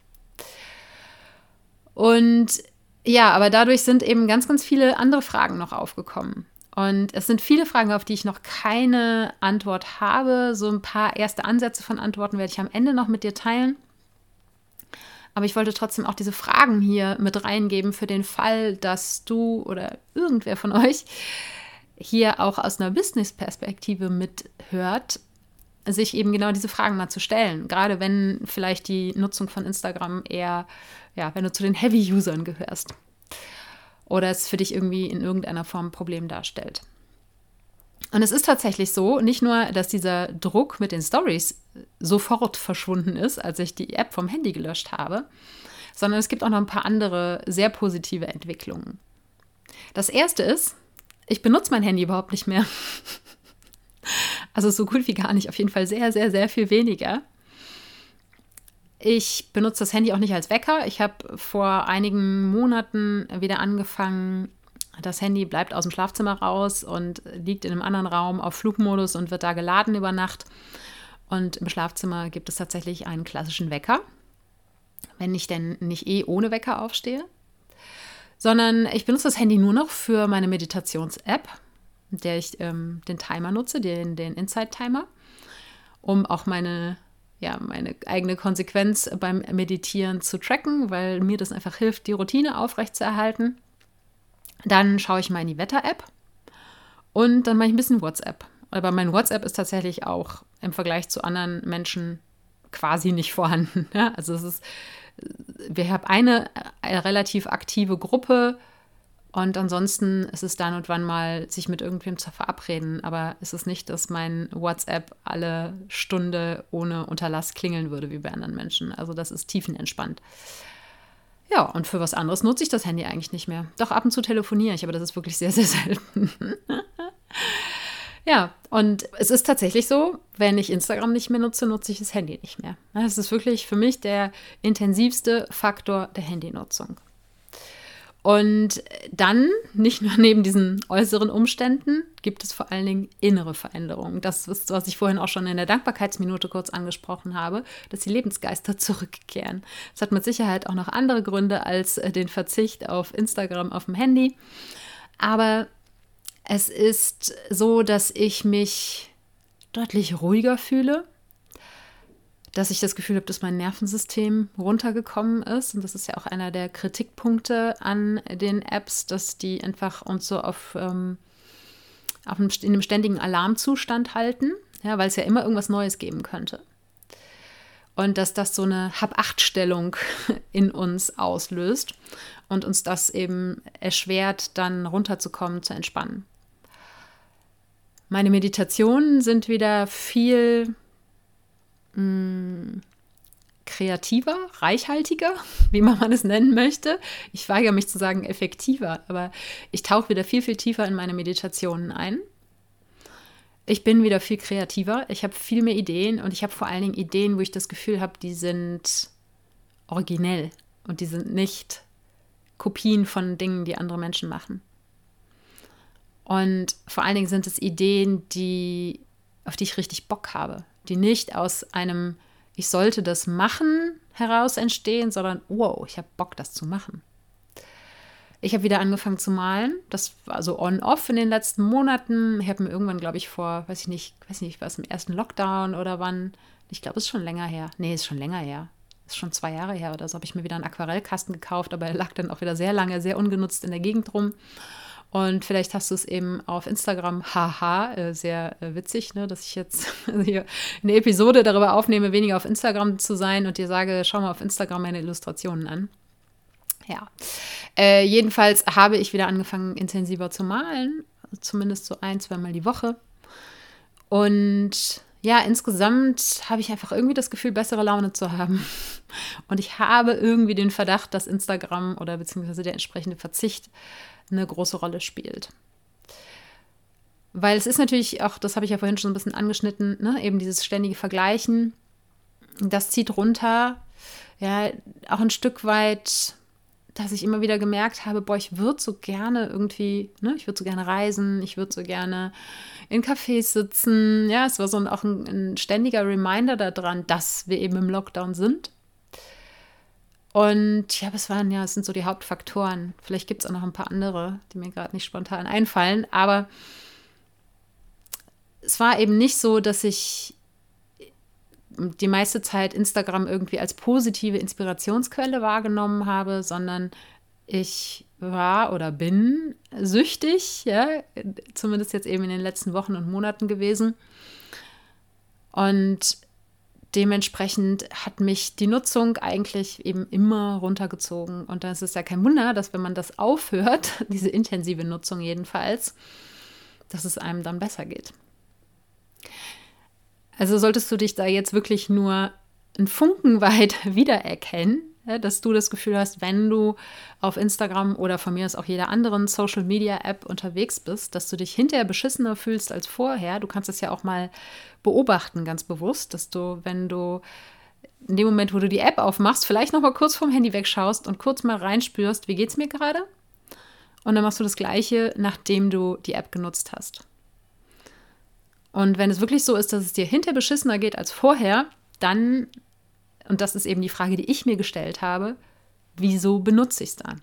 Und ja, aber dadurch sind eben ganz, ganz viele andere Fragen noch aufgekommen. Und es sind viele Fragen, auf die ich noch keine Antwort habe. So ein paar erste Ansätze von Antworten werde ich am Ende noch mit dir teilen. Aber ich wollte trotzdem auch diese Fragen hier mit reingeben für den Fall, dass du oder irgendwer von euch hier auch aus einer Business-Perspektive mithört, sich eben genau diese Fragen mal zu stellen. Gerade wenn vielleicht die Nutzung von Instagram eher, ja, wenn du zu den Heavy-Usern gehörst oder es für dich irgendwie in irgendeiner Form ein Problem darstellt. Und es ist tatsächlich so, nicht nur, dass dieser Druck mit den Stories sofort verschwunden ist, als ich die App vom Handy gelöscht habe, sondern es gibt auch noch ein paar andere sehr positive Entwicklungen. Das erste ist, ich benutze mein Handy überhaupt nicht mehr. Also so gut wie gar nicht, auf jeden Fall sehr, sehr, sehr viel weniger. Ich benutze das Handy auch nicht als Wecker. Ich habe vor einigen Monaten wieder angefangen, das Handy bleibt aus dem Schlafzimmer raus und liegt in einem anderen Raum auf Flugmodus und wird da geladen über Nacht. Und im Schlafzimmer gibt es tatsächlich einen klassischen Wecker, wenn ich denn nicht eh ohne Wecker aufstehe sondern ich benutze das Handy nur noch für meine Meditations-App, mit der ich ähm, den Timer nutze, den, den Insight-Timer, um auch meine, ja, meine eigene Konsequenz beim Meditieren zu tracken, weil mir das einfach hilft, die Routine aufrechtzuerhalten. Dann schaue ich mal in die Wetter-App und dann mache ich ein bisschen WhatsApp. Aber mein WhatsApp ist tatsächlich auch im Vergleich zu anderen Menschen quasi nicht vorhanden. Ja? Also es ist wir haben eine, eine relativ aktive Gruppe und ansonsten ist es dann und wann mal, sich mit irgendwem zu verabreden. Aber es ist nicht, dass mein WhatsApp alle Stunde ohne Unterlass klingeln würde wie bei anderen Menschen. Also das ist tiefenentspannt. Ja, und für was anderes nutze ich das Handy eigentlich nicht mehr. Doch ab und zu telefoniere ich, aber das ist wirklich sehr, sehr selten. Ja, und es ist tatsächlich so, wenn ich Instagram nicht mehr nutze, nutze ich das Handy nicht mehr. Das ist wirklich für mich der intensivste Faktor der Handynutzung. Und dann, nicht nur neben diesen äußeren Umständen, gibt es vor allen Dingen innere Veränderungen. Das ist, was ich vorhin auch schon in der Dankbarkeitsminute kurz angesprochen habe, dass die Lebensgeister zurückkehren. Es hat mit Sicherheit auch noch andere Gründe als den Verzicht auf Instagram auf dem Handy. Aber es ist so, dass ich mich deutlich ruhiger fühle, dass ich das Gefühl habe, dass mein Nervensystem runtergekommen ist. Und das ist ja auch einer der Kritikpunkte an den Apps, dass die einfach uns so auf, ähm, auf einem, in einem ständigen Alarmzustand halten, ja, weil es ja immer irgendwas Neues geben könnte. Und dass das so eine Hab-Acht-Stellung in uns auslöst und uns das eben erschwert, dann runterzukommen, zu entspannen. Meine Meditationen sind wieder viel mh, mm, kreativer, reichhaltiger, wie man es nennen möchte. Ich weigere mich zu sagen effektiver, aber ich tauche wieder viel, viel tiefer in meine Meditationen ein. Ich bin wieder viel kreativer, ich habe viel mehr Ideen und ich habe vor allen Dingen Ideen, wo ich das Gefühl habe, die sind originell und die sind nicht Kopien von Dingen, die andere Menschen machen. Und vor allen Dingen sind es Ideen, die, auf die ich richtig Bock habe, die nicht aus einem Ich sollte das machen heraus entstehen, sondern wow, ich habe Bock, das zu machen. Ich habe wieder angefangen zu malen. Das war so on-off in den letzten Monaten. Ich habe mir irgendwann, glaube ich, vor, weiß ich nicht, weiß nicht, was im ersten Lockdown oder wann. Ich glaube, es ist schon länger her. Nee, ist schon länger her. Ist schon zwei Jahre her oder so. Habe ich mir wieder einen Aquarellkasten gekauft, aber er lag dann auch wieder sehr lange, sehr ungenutzt in der Gegend rum. Und vielleicht hast du es eben auf Instagram, haha, äh, sehr äh, witzig, ne, dass ich jetzt hier eine Episode darüber aufnehme, weniger auf Instagram zu sein und dir sage, schau mal auf Instagram meine Illustrationen an. Ja, äh, jedenfalls habe ich wieder angefangen, intensiver zu malen, zumindest so ein, zweimal die Woche. Und ja, insgesamt habe ich einfach irgendwie das Gefühl, bessere Laune zu haben. Und ich habe irgendwie den Verdacht, dass Instagram oder beziehungsweise der entsprechende Verzicht eine große Rolle spielt. Weil es ist natürlich auch, das habe ich ja vorhin schon ein bisschen angeschnitten, ne, eben dieses ständige Vergleichen, das zieht runter, ja, auch ein Stück weit, dass ich immer wieder gemerkt habe, boah, ich würde so gerne irgendwie, ne, ich würde so gerne reisen, ich würde so gerne in Cafés sitzen. Ja, es war so ein, auch ein, ein ständiger Reminder daran, dass wir eben im Lockdown sind. Und ja, es waren ja, es sind so die Hauptfaktoren. Vielleicht gibt es auch noch ein paar andere, die mir gerade nicht spontan einfallen. Aber es war eben nicht so, dass ich die meiste Zeit Instagram irgendwie als positive Inspirationsquelle wahrgenommen habe, sondern ich war oder bin süchtig, ja, zumindest jetzt eben in den letzten Wochen und Monaten gewesen. Und dementsprechend hat mich die Nutzung eigentlich eben immer runtergezogen. Und da ist es ja kein Wunder, dass wenn man das aufhört, diese intensive Nutzung jedenfalls, dass es einem dann besser geht. Also solltest du dich da jetzt wirklich nur einen Funken weit wiedererkennen, dass du das Gefühl hast, wenn du auf Instagram oder von mir aus auch jeder anderen Social Media App unterwegs bist, dass du dich hinterher beschissener fühlst als vorher. Du kannst es ja auch mal beobachten, ganz bewusst, dass du, wenn du in dem Moment, wo du die App aufmachst, vielleicht noch mal kurz vom Handy wegschaust und kurz mal reinspürst, wie geht es mir gerade? Und dann machst du das Gleiche, nachdem du die App genutzt hast. Und wenn es wirklich so ist, dass es dir hinterher beschissener geht als vorher, dann und das ist eben die Frage, die ich mir gestellt habe, wieso benutze ich es dann?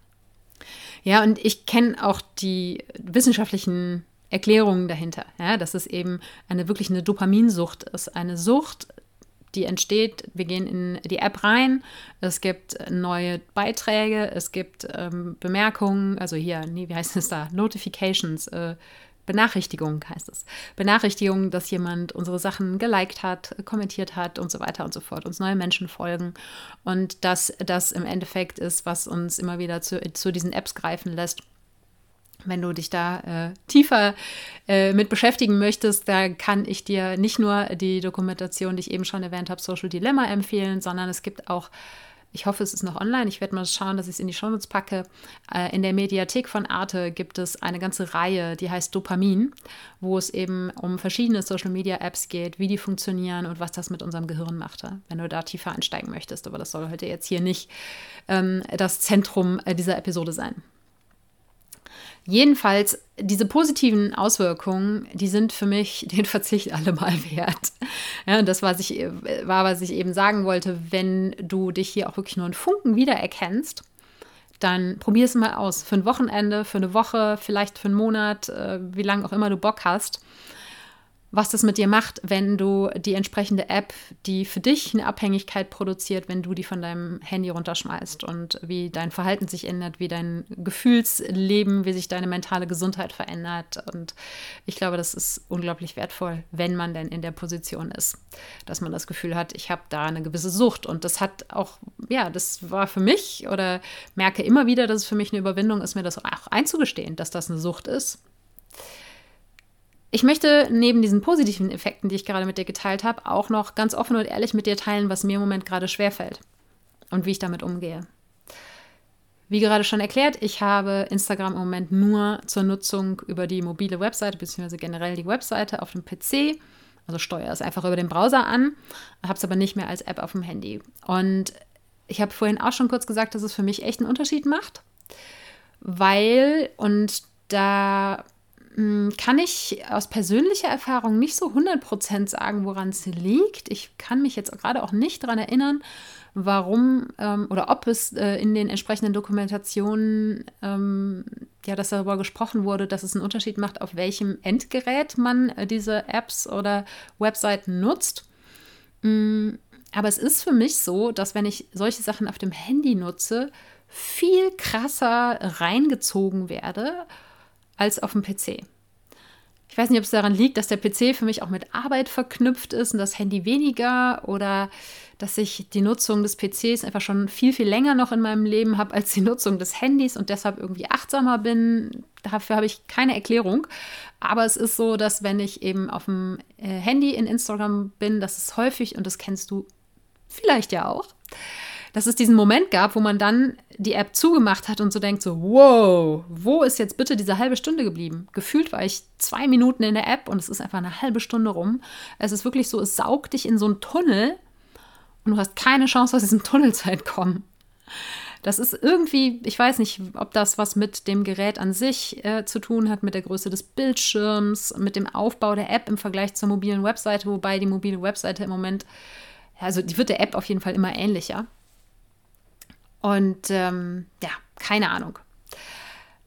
Ja, und ich kenne auch die wissenschaftlichen Erklärungen dahinter, ja, dass es eben eine wirklich eine Dopaminsucht ist. Eine Sucht, die entsteht, wir gehen in die App rein, es gibt neue Beiträge, es gibt ähm, Bemerkungen, also hier, nee, wie heißt es da, Notifications, äh, Benachrichtigung heißt es. Benachrichtigung, dass jemand unsere Sachen geliked hat, kommentiert hat und so weiter und so fort, uns neue Menschen folgen und dass das im Endeffekt ist, was uns immer wieder zu, zu diesen Apps greifen lässt. Wenn du dich da äh, tiefer äh, mit beschäftigen möchtest, da kann ich dir nicht nur die Dokumentation, die ich eben schon erwähnt habe, Social Dilemma empfehlen, sondern es gibt auch ich hoffe, es ist noch online. Ich werde mal schauen, dass ich es in die Shownotes packe. Äh, in der Mediathek von Arte gibt es eine ganze Reihe, die heißt Dopamin, wo es eben um verschiedene Social Media Apps geht, wie die funktionieren und was das mit unserem Gehirn machte, wenn du da tiefer einsteigen möchtest. Aber das soll heute jetzt hier nicht ähm, das Zentrum äh, dieser Episode sein. Jedenfalls, diese positiven Auswirkungen, die sind für mich den Verzicht allemal wert. Ja, das was ich, war, was ich eben sagen wollte, wenn du dich hier auch wirklich nur einen Funken wiedererkennst, dann probier es mal aus. Für ein Wochenende, für eine Woche, vielleicht für einen Monat, äh, wie lange auch immer du Bock hast was das mit dir macht, wenn du die entsprechende App, die für dich eine Abhängigkeit produziert, wenn du die von deinem Handy runterschmeißt und wie dein Verhalten sich ändert, wie dein Gefühlsleben, wie sich deine mentale Gesundheit verändert. Und ich glaube, das ist unglaublich wertvoll, wenn man denn in der Position ist, dass man das Gefühl hat, ich habe da eine gewisse Sucht. Und das hat auch, ja, das war für mich oder merke immer wieder, dass es für mich eine Überwindung ist, mir das auch einzugestehen, dass das eine Sucht ist Ich möchte neben diesen positiven Effekten, die ich gerade mit dir geteilt habe, auch noch ganz offen und ehrlich mit dir teilen, was mir im Moment gerade schwerfällt und wie ich damit umgehe. Wie gerade schon erklärt, ich habe Instagram im Moment nur zur Nutzung über die mobile Webseite, beziehungsweise generell die Webseite auf dem PC. Also steuere es einfach über den Browser an, habe es aber nicht mehr als App auf dem Handy. Und ich habe vorhin auch schon kurz gesagt, dass es für mich echt einen Unterschied macht, weil, und da kann ich aus persönlicher Erfahrung nicht so 100% sagen, woran es liegt. Ich kann mich jetzt gerade auch nicht daran erinnern, warum ähm, oder ob es äh, in den entsprechenden Dokumentationen ähm, ja, dass darüber gesprochen wurde, dass es einen Unterschied macht, auf welchem Endgerät man äh, diese Apps oder Webseiten nutzt. Mm, aber es ist für mich so, dass wenn ich solche Sachen auf dem Handy nutze, viel krasser reingezogen werde als auf dem PC. Ich weiß nicht, ob es daran liegt, dass der PC für mich auch mit Arbeit verknüpft ist und das Handy weniger oder dass ich die Nutzung des PCs einfach schon viel, viel länger noch in meinem Leben habe als die Nutzung des Handys und deshalb irgendwie achtsamer bin. Dafür habe ich keine Erklärung. Aber es ist so, dass wenn ich eben auf dem äh, Handy in Instagram bin, das ist häufig und das kennst du vielleicht ja auch, dass es diesen Moment gab, wo man dann die App zugemacht hat und so denkt so, wow, wo ist jetzt bitte diese halbe Stunde geblieben? Gefühlt war ich zwei Minuten in der App und es ist einfach eine halbe Stunde rum. Es ist wirklich so, es saugt dich in so einen Tunnel und du hast keine Chance, aus diesem Tunnel zu entkommen. Das ist irgendwie, ich weiß nicht, ob das was mit dem Gerät an sich äh, zu tun hat, mit der Größe des Bildschirms, mit dem Aufbau der App im Vergleich zur mobilen Webseite, wobei die mobile Webseite im Moment, also die wird der App auf jeden Fall immer ähnlicher. Und ähm, ja, keine Ahnung,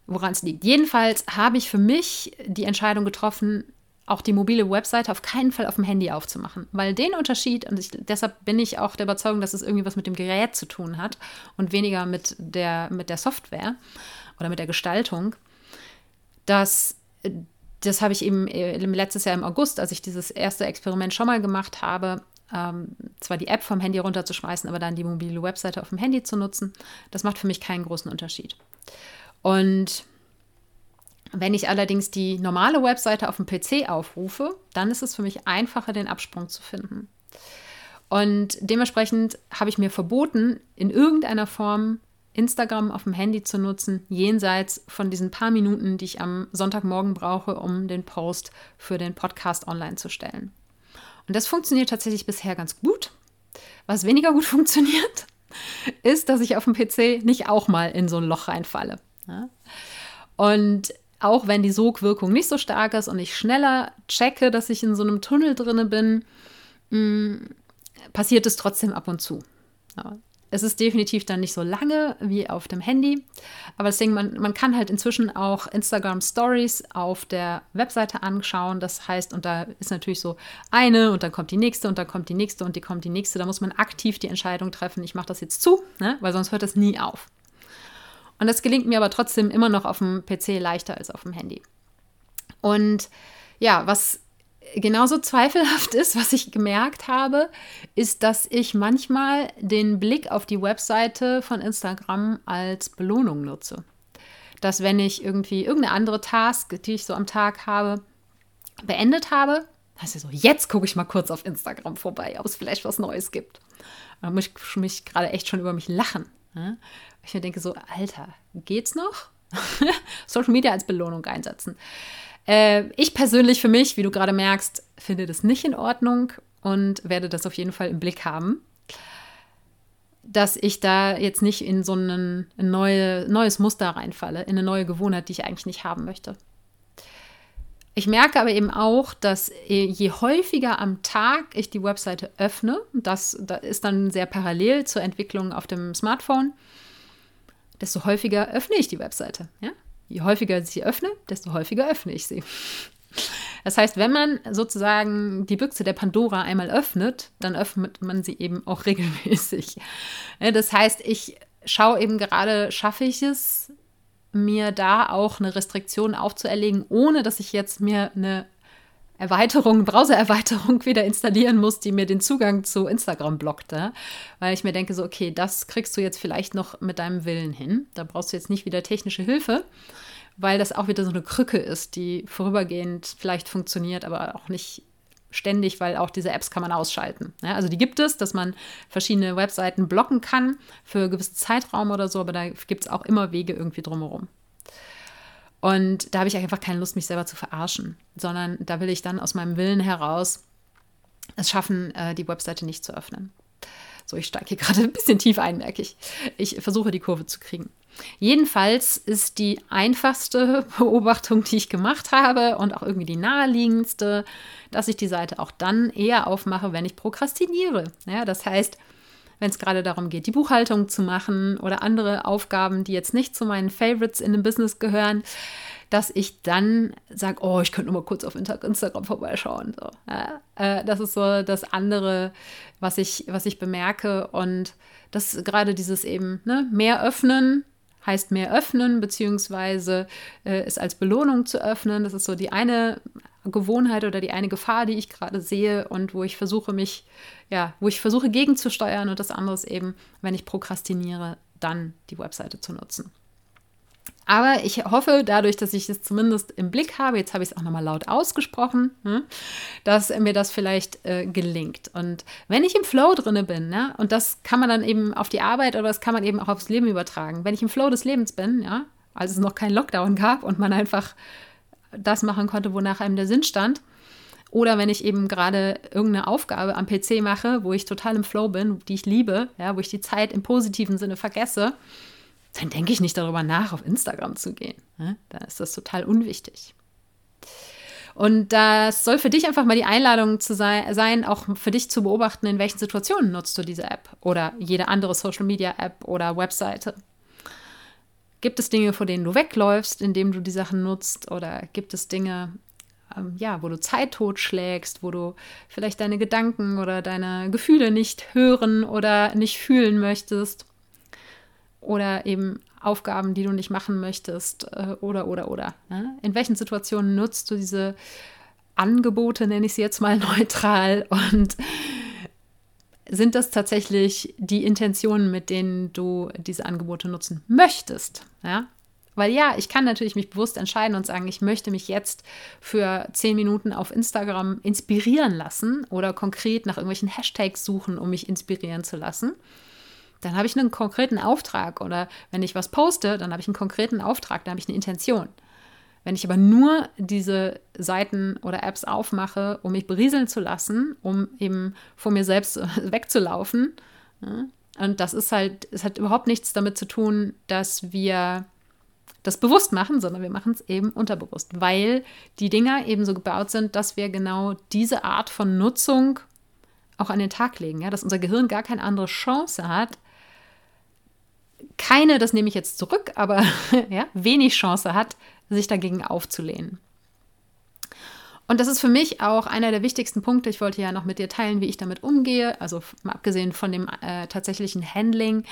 woran es liegt. Jedenfalls habe ich für mich die Entscheidung getroffen, auch die mobile Webseite auf keinen Fall auf dem Handy aufzumachen. Weil den Unterschied, und ich, deshalb bin ich auch der Überzeugung, dass es irgendwie was mit dem Gerät zu tun hat und weniger mit der, mit der Software oder mit der Gestaltung, dass das habe ich eben äh, letztes Jahr im August, als ich dieses erste Experiment schon mal gemacht habe, ähm, zwar die App vom Handy runterzuschmeißen, aber dann die mobile Webseite auf dem Handy zu nutzen. Das macht für mich keinen großen Unterschied. Und wenn ich allerdings die normale Webseite auf dem PC aufrufe, dann ist es für mich einfacher, den Absprung zu finden. Und dementsprechend habe ich mir verboten, in irgendeiner Form Instagram auf dem Handy zu nutzen, jenseits von diesen paar Minuten, die ich am Sonntagmorgen brauche, um den Post für den Podcast online zu stellen. Und das funktioniert tatsächlich bisher ganz gut. Was weniger gut funktioniert, ist, dass ich auf dem PC nicht auch mal in so ein Loch reinfalle. Und auch wenn die Sogwirkung nicht so stark ist und ich schneller checke, dass ich in so einem Tunnel drinne bin, mm, passiert es trotzdem ab und zu. Es ist definitiv dann nicht so lange wie auf dem Handy. Aber deswegen, man, man kann halt inzwischen auch Instagram Stories auf der Webseite anschauen. Das heißt, und da ist natürlich so eine und dann kommt die nächste und dann kommt die nächste und die kommt die nächste. Da muss man aktiv die Entscheidung treffen, ich mache das jetzt zu, ne? weil sonst hört das nie auf. Und das gelingt mir aber trotzdem immer noch auf dem PC leichter als auf dem Handy. Und ja, was genauso zweifelhaft ist, was ich gemerkt habe, ist, dass ich manchmal den Blick auf die Webseite von Instagram als Belohnung nutze. Dass wenn ich irgendwie irgendeine andere Task, die ich so am Tag habe, beendet habe, heißt ja so, jetzt gucke ich mal kurz auf Instagram vorbei, ob es vielleicht was Neues gibt. Da muss ich mich gerade echt schon über mich lachen. Ne? Ich denke so, Alter, geht's noch? Social Media als Belohnung einsetzen. Äh, ich persönlich für mich, wie du gerade merkst, finde das nicht in Ordnung und werde das auf jeden Fall im Blick haben, dass ich da jetzt nicht in so ein neue, neues Muster reinfalle, in eine neue Gewohnheit, die ich eigentlich nicht haben möchte. Ich merke aber eben auch, dass je häufiger am Tag ich die Webseite öffne, das, das ist dann sehr parallel zur Entwicklung auf dem Smartphone, desto häufiger öffne ich die Webseite. Ja? Je häufiger ich sie öffne, desto häufiger öffne ich sie. Das heißt, wenn man sozusagen die Büchse der Pandora einmal öffnet, dann öffnet man sie eben auch regelmäßig. Das heißt, ich schaue eben gerade, schaffe ich es, mir da auch eine Restriktion aufzuerlegen, ohne dass ich jetzt mir eine Erweiterung, Browser-Erweiterung wieder installieren muss, die mir den Zugang zu Instagram blockt. Ja? Weil ich mir denke, so, okay, das kriegst du jetzt vielleicht noch mit deinem Willen hin. Da brauchst du jetzt nicht wieder technische Hilfe, weil das auch wieder so eine Krücke ist, die vorübergehend vielleicht funktioniert, aber auch nicht ständig, weil auch diese Apps kann man ausschalten. Ja? Also die gibt es, dass man verschiedene Webseiten blocken kann für gewisse Zeitraum oder so, aber da gibt es auch immer Wege irgendwie drumherum. Und da habe ich einfach keine Lust, mich selber zu verarschen, sondern da will ich dann aus meinem Willen heraus es schaffen, äh, die Webseite nicht zu öffnen. So, ich steige hier gerade ein bisschen tief ein, merke ich. Ich versuche die Kurve zu kriegen. Jedenfalls ist die einfachste Beobachtung, die ich gemacht habe und auch irgendwie die naheliegendste, dass ich die Seite auch dann eher aufmache, wenn ich prokrastiniere. Ja, das heißt, wenn es gerade darum geht, die Buchhaltung zu machen oder andere Aufgaben, die jetzt nicht zu meinen Favorites in dem Business gehören, dass ich dann sage, oh, ich könnte nur mal kurz auf Instagram vorbeischauen. So, ja, äh, das ist so das andere, was ich, was ich bemerke. Und das gerade dieses eben, ne, mehr öffnen, heißt mehr öffnen, beziehungsweise äh, es als Belohnung zu öffnen. Das ist so die eine Gewohnheit oder die eine Gefahr, die ich gerade sehe und wo ich versuche, mich, ja, wo ich versuche gegenzusteuern und das andere ist eben, wenn ich prokrastiniere, dann die Webseite zu nutzen. Aber ich hoffe, dadurch, dass ich es zumindest im Blick habe, jetzt habe ich es auch nochmal laut ausgesprochen, hm, dass mir das vielleicht äh, gelingt. Und wenn ich im Flow drinne bin, ja, und das kann man dann eben auf die Arbeit oder das kann man eben auch aufs Leben übertragen. Wenn ich im Flow des Lebens bin, ja, als es noch keinen Lockdown gab und man einfach das machen konnte, wonach einem der Sinn stand. Oder wenn ich eben gerade irgendeine Aufgabe am PC mache, wo ich total im Flow bin, die ich liebe, ja, wo ich die Zeit im positiven Sinne vergesse, dann denke ich nicht darüber nach, auf Instagram zu gehen. Ne? Da ist das total unwichtig. Und das soll für dich einfach mal die Einladung zu sein, sein, auch für dich zu beobachten, in welchen Situationen nutzt du diese App oder jede andere Social Media App oder Webseite. Gibt es Dinge, vor denen du wegläufst, indem du die Sachen nutzt? Oder gibt es Dinge, ähm, ja, wo du Zeit totschlägst, wo du vielleicht deine Gedanken oder deine Gefühle nicht hören oder nicht fühlen möchtest? Oder eben Aufgaben, die du nicht machen möchtest? Äh, oder, oder, oder. Ne? In welchen Situationen nutzt du diese Angebote, nenne ich sie jetzt mal neutral und sind das tatsächlich die Intentionen, mit denen du diese Angebote nutzen möchtest? Ja? Weil ja, ich kann natürlich mich bewusst entscheiden und sagen, ich möchte mich jetzt für zehn Minuten auf Instagram inspirieren lassen oder konkret nach irgendwelchen Hashtags suchen, um mich inspirieren zu lassen. Dann habe ich einen konkreten Auftrag oder wenn ich was poste, dann habe ich einen konkreten Auftrag, dann habe ich eine Intention. Wenn ich aber nur diese Seiten oder Apps aufmache, um mich berieseln zu lassen, um eben vor mir selbst wegzulaufen, ja, und das ist halt, es hat überhaupt nichts damit zu tun, dass wir das bewusst machen, sondern wir machen es eben unterbewusst, weil die Dinger eben so gebaut sind, dass wir genau diese Art von Nutzung auch an den Tag legen, ja, dass unser Gehirn gar keine andere Chance hat, keine, das nehme ich jetzt zurück, aber ja, wenig Chance hat, sich dagegen aufzulehnen. Und das ist für mich auch einer der wichtigsten Punkte. Ich wollte ja noch mit dir teilen, wie ich damit umgehe. Also mal abgesehen von dem äh, tatsächlichen Handling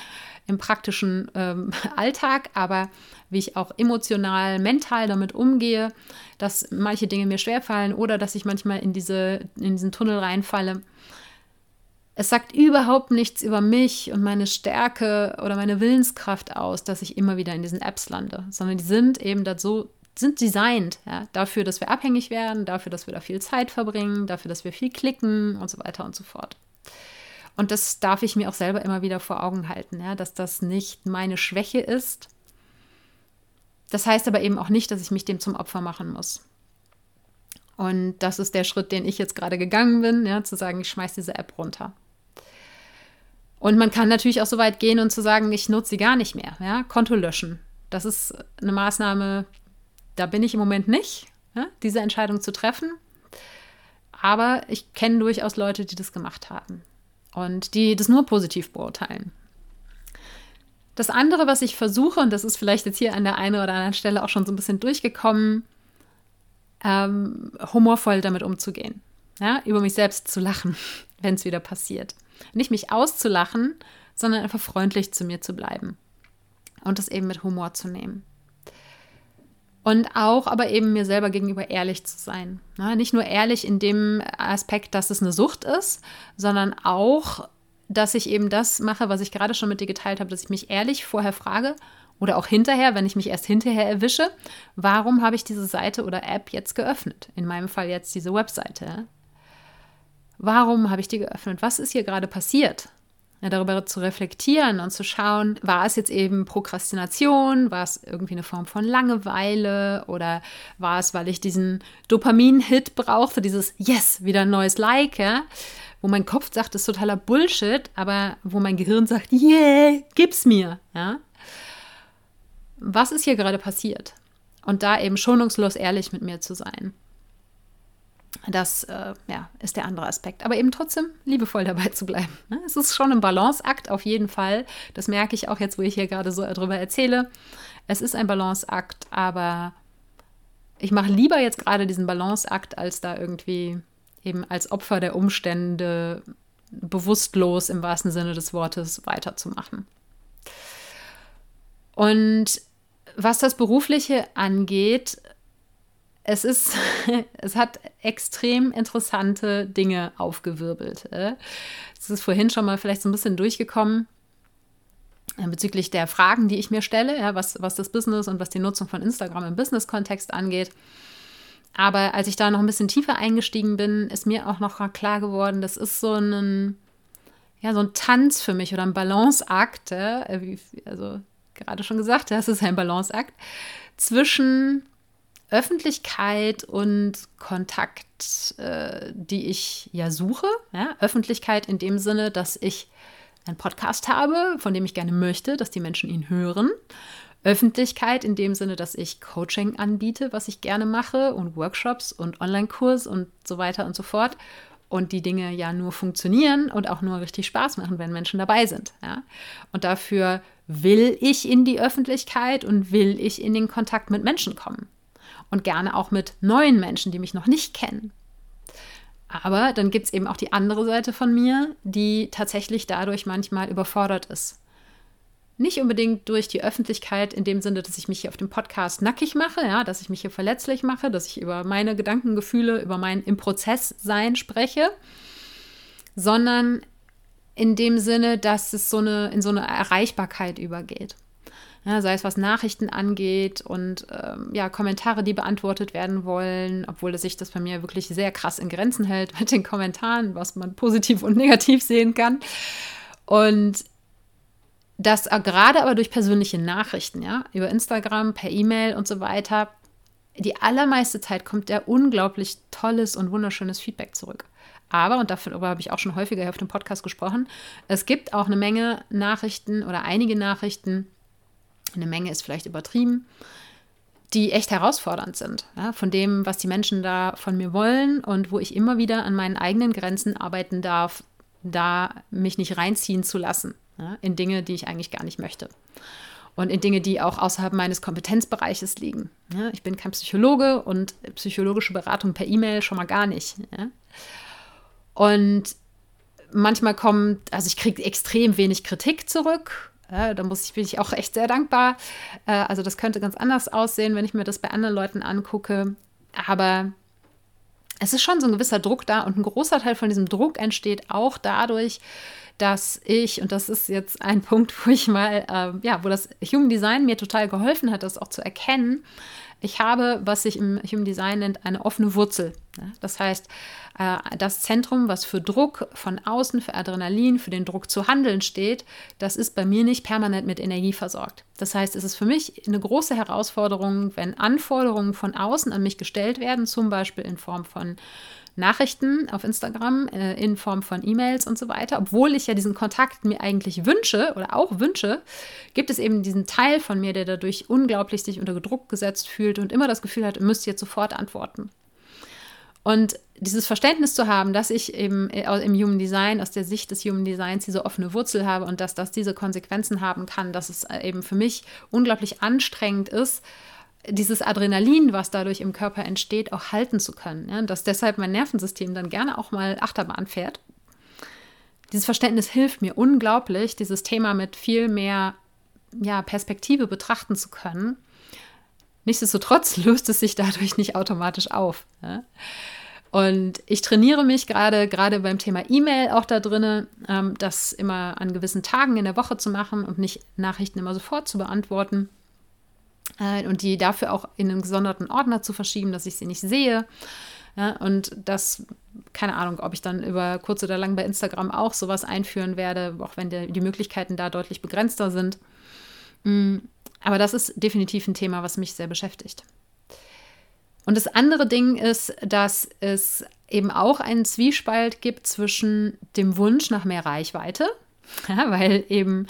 im praktischen ähm, Alltag, aber wie ich auch emotional, mental damit umgehe, dass manche Dinge mir schwerfallen oder dass ich manchmal in, diese, in diesen Tunnel reinfalle. Es sagt überhaupt nichts über mich und meine Stärke oder meine Willenskraft aus, dass ich immer wieder in diesen Apps lande, sondern die sind eben dazu sind designt ja, dafür, dass wir abhängig werden, dafür, dass wir da viel Zeit verbringen, dafür, dass wir viel klicken und so weiter und so fort. Und das darf ich mir auch selber immer wieder vor Augen halten, ja, dass das nicht meine Schwäche ist. Das heißt aber eben auch nicht, dass ich mich dem zum Opfer machen muss. Und das ist der Schritt, den ich jetzt gerade gegangen bin, ja, zu sagen, ich schmeiße diese App runter. Und man kann natürlich auch so weit gehen und zu sagen, ich nutze sie gar nicht mehr. Ja? Konto löschen. Das ist eine Maßnahme, da bin ich im Moment nicht, ja? diese Entscheidung zu treffen. Aber ich kenne durchaus Leute, die das gemacht haben und die das nur positiv beurteilen. Das andere, was ich versuche, und das ist vielleicht jetzt hier an der einen oder anderen Stelle auch schon so ein bisschen durchgekommen, ähm, humorvoll damit umzugehen. Ja? Über mich selbst zu lachen, wenn es wieder passiert. Nicht mich auszulachen, sondern einfach freundlich zu mir zu bleiben und es eben mit Humor zu nehmen. Und auch aber eben mir selber gegenüber ehrlich zu sein. Ja, nicht nur ehrlich in dem Aspekt, dass es eine Sucht ist, sondern auch, dass ich eben das mache, was ich gerade schon mit dir geteilt habe, dass ich mich ehrlich vorher frage oder auch hinterher, wenn ich mich erst hinterher erwische, warum habe ich diese Seite oder App jetzt geöffnet? In meinem Fall jetzt diese Webseite. Warum habe ich die geöffnet? Was ist hier gerade passiert? ja, darüber zu reflektieren und zu schauen, war es jetzt eben Prokrastination, war es irgendwie eine Form von Langeweile oder war es, weil ich diesen Dopamin-Hit brauchte, dieses Yes, wieder ein neues Like, ja? wo mein Kopf sagt, das ist totaler Bullshit, aber wo mein Gehirn sagt, yeah, gib's mir, ja. Was ist hier gerade passiert? Und da eben schonungslos ehrlich mit mir zu sein. Das äh, ja, ist der andere Aspekt. Aber eben trotzdem liebevoll dabei zu bleiben. Ne? Es ist schon ein Balanceakt auf jeden Fall. Das merke ich auch jetzt, wo ich hier gerade so darüber erzähle. Es ist ein Balanceakt, aber ich mache lieber jetzt gerade diesen Balanceakt, als da irgendwie eben als Opfer der Umstände bewusstlos im wahrsten Sinne des Wortes weiterzumachen. Und was das Berufliche angeht, es ist, es hat extrem interessante Dinge aufgewirbelt. Äh. Es ist vorhin schon mal vielleicht so ein bisschen durchgekommen äh, bezüglich der Fragen, die ich mir stelle, ja, was, was das Business und was die Nutzung von Instagram im Business-Kontext angeht. Aber als ich da noch ein bisschen tiefer eingestiegen bin, ist mir auch noch klar geworden, das ist so ein, ja, so ein Tanz für mich oder ein Balanceakt. Ja, wie, also gerade schon gesagt, das ist ein Balanceakt zwischen Öffentlichkeit und Kontakt, äh, die ich ja suche. Ja? Öffentlichkeit in dem Sinne, dass ich einen Podcast habe, von dem ich gerne möchte, dass die Menschen ihn hören. Öffentlichkeit in dem Sinne, dass ich Coaching anbiete, was ich gerne mache und Workshops und Online-Kurs und so weiter und so fort. Und die Dinge ja nur funktionieren und auch nur richtig Spaß machen, wenn Menschen dabei sind. Ja? Und dafür will ich in die Öffentlichkeit und will ich in den Kontakt mit Menschen kommen und gerne auch mit neuen Menschen, die mich noch nicht kennen. Aber dann gibt es eben auch die andere Seite von mir, die tatsächlich dadurch manchmal überfordert ist. Nicht unbedingt durch die Öffentlichkeit in dem Sinne, dass ich mich hier auf dem Podcast nackig mache, ja, dass ich mich hier verletzlich mache, dass ich über meine Gedankengefühle, über mein im Prozess sein spreche, sondern in dem Sinne, dass es so eine, in so eine Erreichbarkeit übergeht ja, sei es was Nachrichten angeht und ähm, ja, Kommentare, die beantwortet werden wollen, obwohl sich das bei mir wirklich sehr krass in Grenzen hält mit den Kommentaren, was man positiv und negativ sehen kann. Und das gerade aber durch persönliche Nachrichten, ja, über Instagram, per E-Mail und so weiter, die allermeiste Zeit kommt der unglaublich tolles und wunderschönes Feedback zurück. Aber, und darüber habe ich auch schon häufiger auf dem Podcast gesprochen, es gibt auch eine Menge Nachrichten oder einige Nachrichten, eine Menge ist vielleicht übertrieben, die echt herausfordernd sind. Ja, von dem, was die Menschen da von mir wollen und wo ich immer wieder an meinen eigenen Grenzen arbeiten darf, da mich nicht reinziehen zu lassen ja, in Dinge, die ich eigentlich gar nicht möchte. Und in Dinge, die auch außerhalb meines Kompetenzbereiches liegen. Ja, ich bin kein Psychologe und psychologische Beratung per E-Mail schon mal gar nicht. Und manchmal kommt, also ich kriege extrem wenig Kritik zurück da muss ich, bin ich auch echt sehr dankbar. Äh, also das könnte ganz anders aussehen, wenn ich mir das bei anderen Leuten angucke. Aber es ist schon so ein gewisser Druck da und ein großer Teil von diesem Druck entsteht auch dadurch, dass ich, und das ist jetzt ein Punkt, wo ich mal, äh, ja, wo das Human Design mir total geholfen hat, das auch zu erkennen, ich habe, was sich im Human Design nennt, eine offene Wurzel. Das heißt, äh, das Zentrum, was für Druck von außen, für Adrenalin, für den Druck zu handeln steht, das ist bei mir nicht permanent mit Energie versorgt. Das heißt, es ist für mich eine große Herausforderung, wenn Anforderungen von außen an mich gestellt werden, zum Beispiel in Form von Nachrichten auf Instagram äh, in Form von E-Mails und so weiter. Obwohl ich ja diesen Kontakt mir eigentlich wünsche oder auch wünsche, gibt es eben diesen Teil von mir, der dadurch unglaublich sich unter Druck gesetzt fühlt und immer das Gefühl hat, müsst jetzt sofort antworten. Und dieses Verständnis zu haben, dass ich eben äh, im Human Design, aus der Sicht des Human Designs, diese offene Wurzel habe und dass das diese Konsequenzen haben kann, dass es äh, eben für mich unglaublich anstrengend ist, dieses Adrenalin, was dadurch im Körper entsteht, auch halten zu können. Ja? Dass deshalb mein Nervensystem dann gerne auch mal Achterbahn fährt. Dieses Verständnis hilft mir unglaublich, dieses Thema mit viel mehr ja, Perspektive betrachten zu können. Nichtsdestotrotz löst es sich dadurch nicht automatisch auf. Ja? Und ich trainiere mich gerade, gerade beim Thema E-Mail auch da drin, ähm, das immer an gewissen Tagen in der Woche zu machen und nicht Nachrichten immer sofort zu beantworten. Äh, und die dafür auch in einen gesonderten Ordner zu verschieben, dass ich sie nicht sehe. Ja, und das, keine Ahnung, ob ich dann über kurz oder lang bei Instagram auch sowas einführen werde, auch wenn der, die Möglichkeiten da deutlich begrenzter sind. Mm, aber das ist definitiv ein Thema, was mich sehr beschäftigt. Und das andere Ding ist, dass es eben auch einen Zwiespalt gibt zwischen dem Wunsch nach mehr Reichweite, ja, weil eben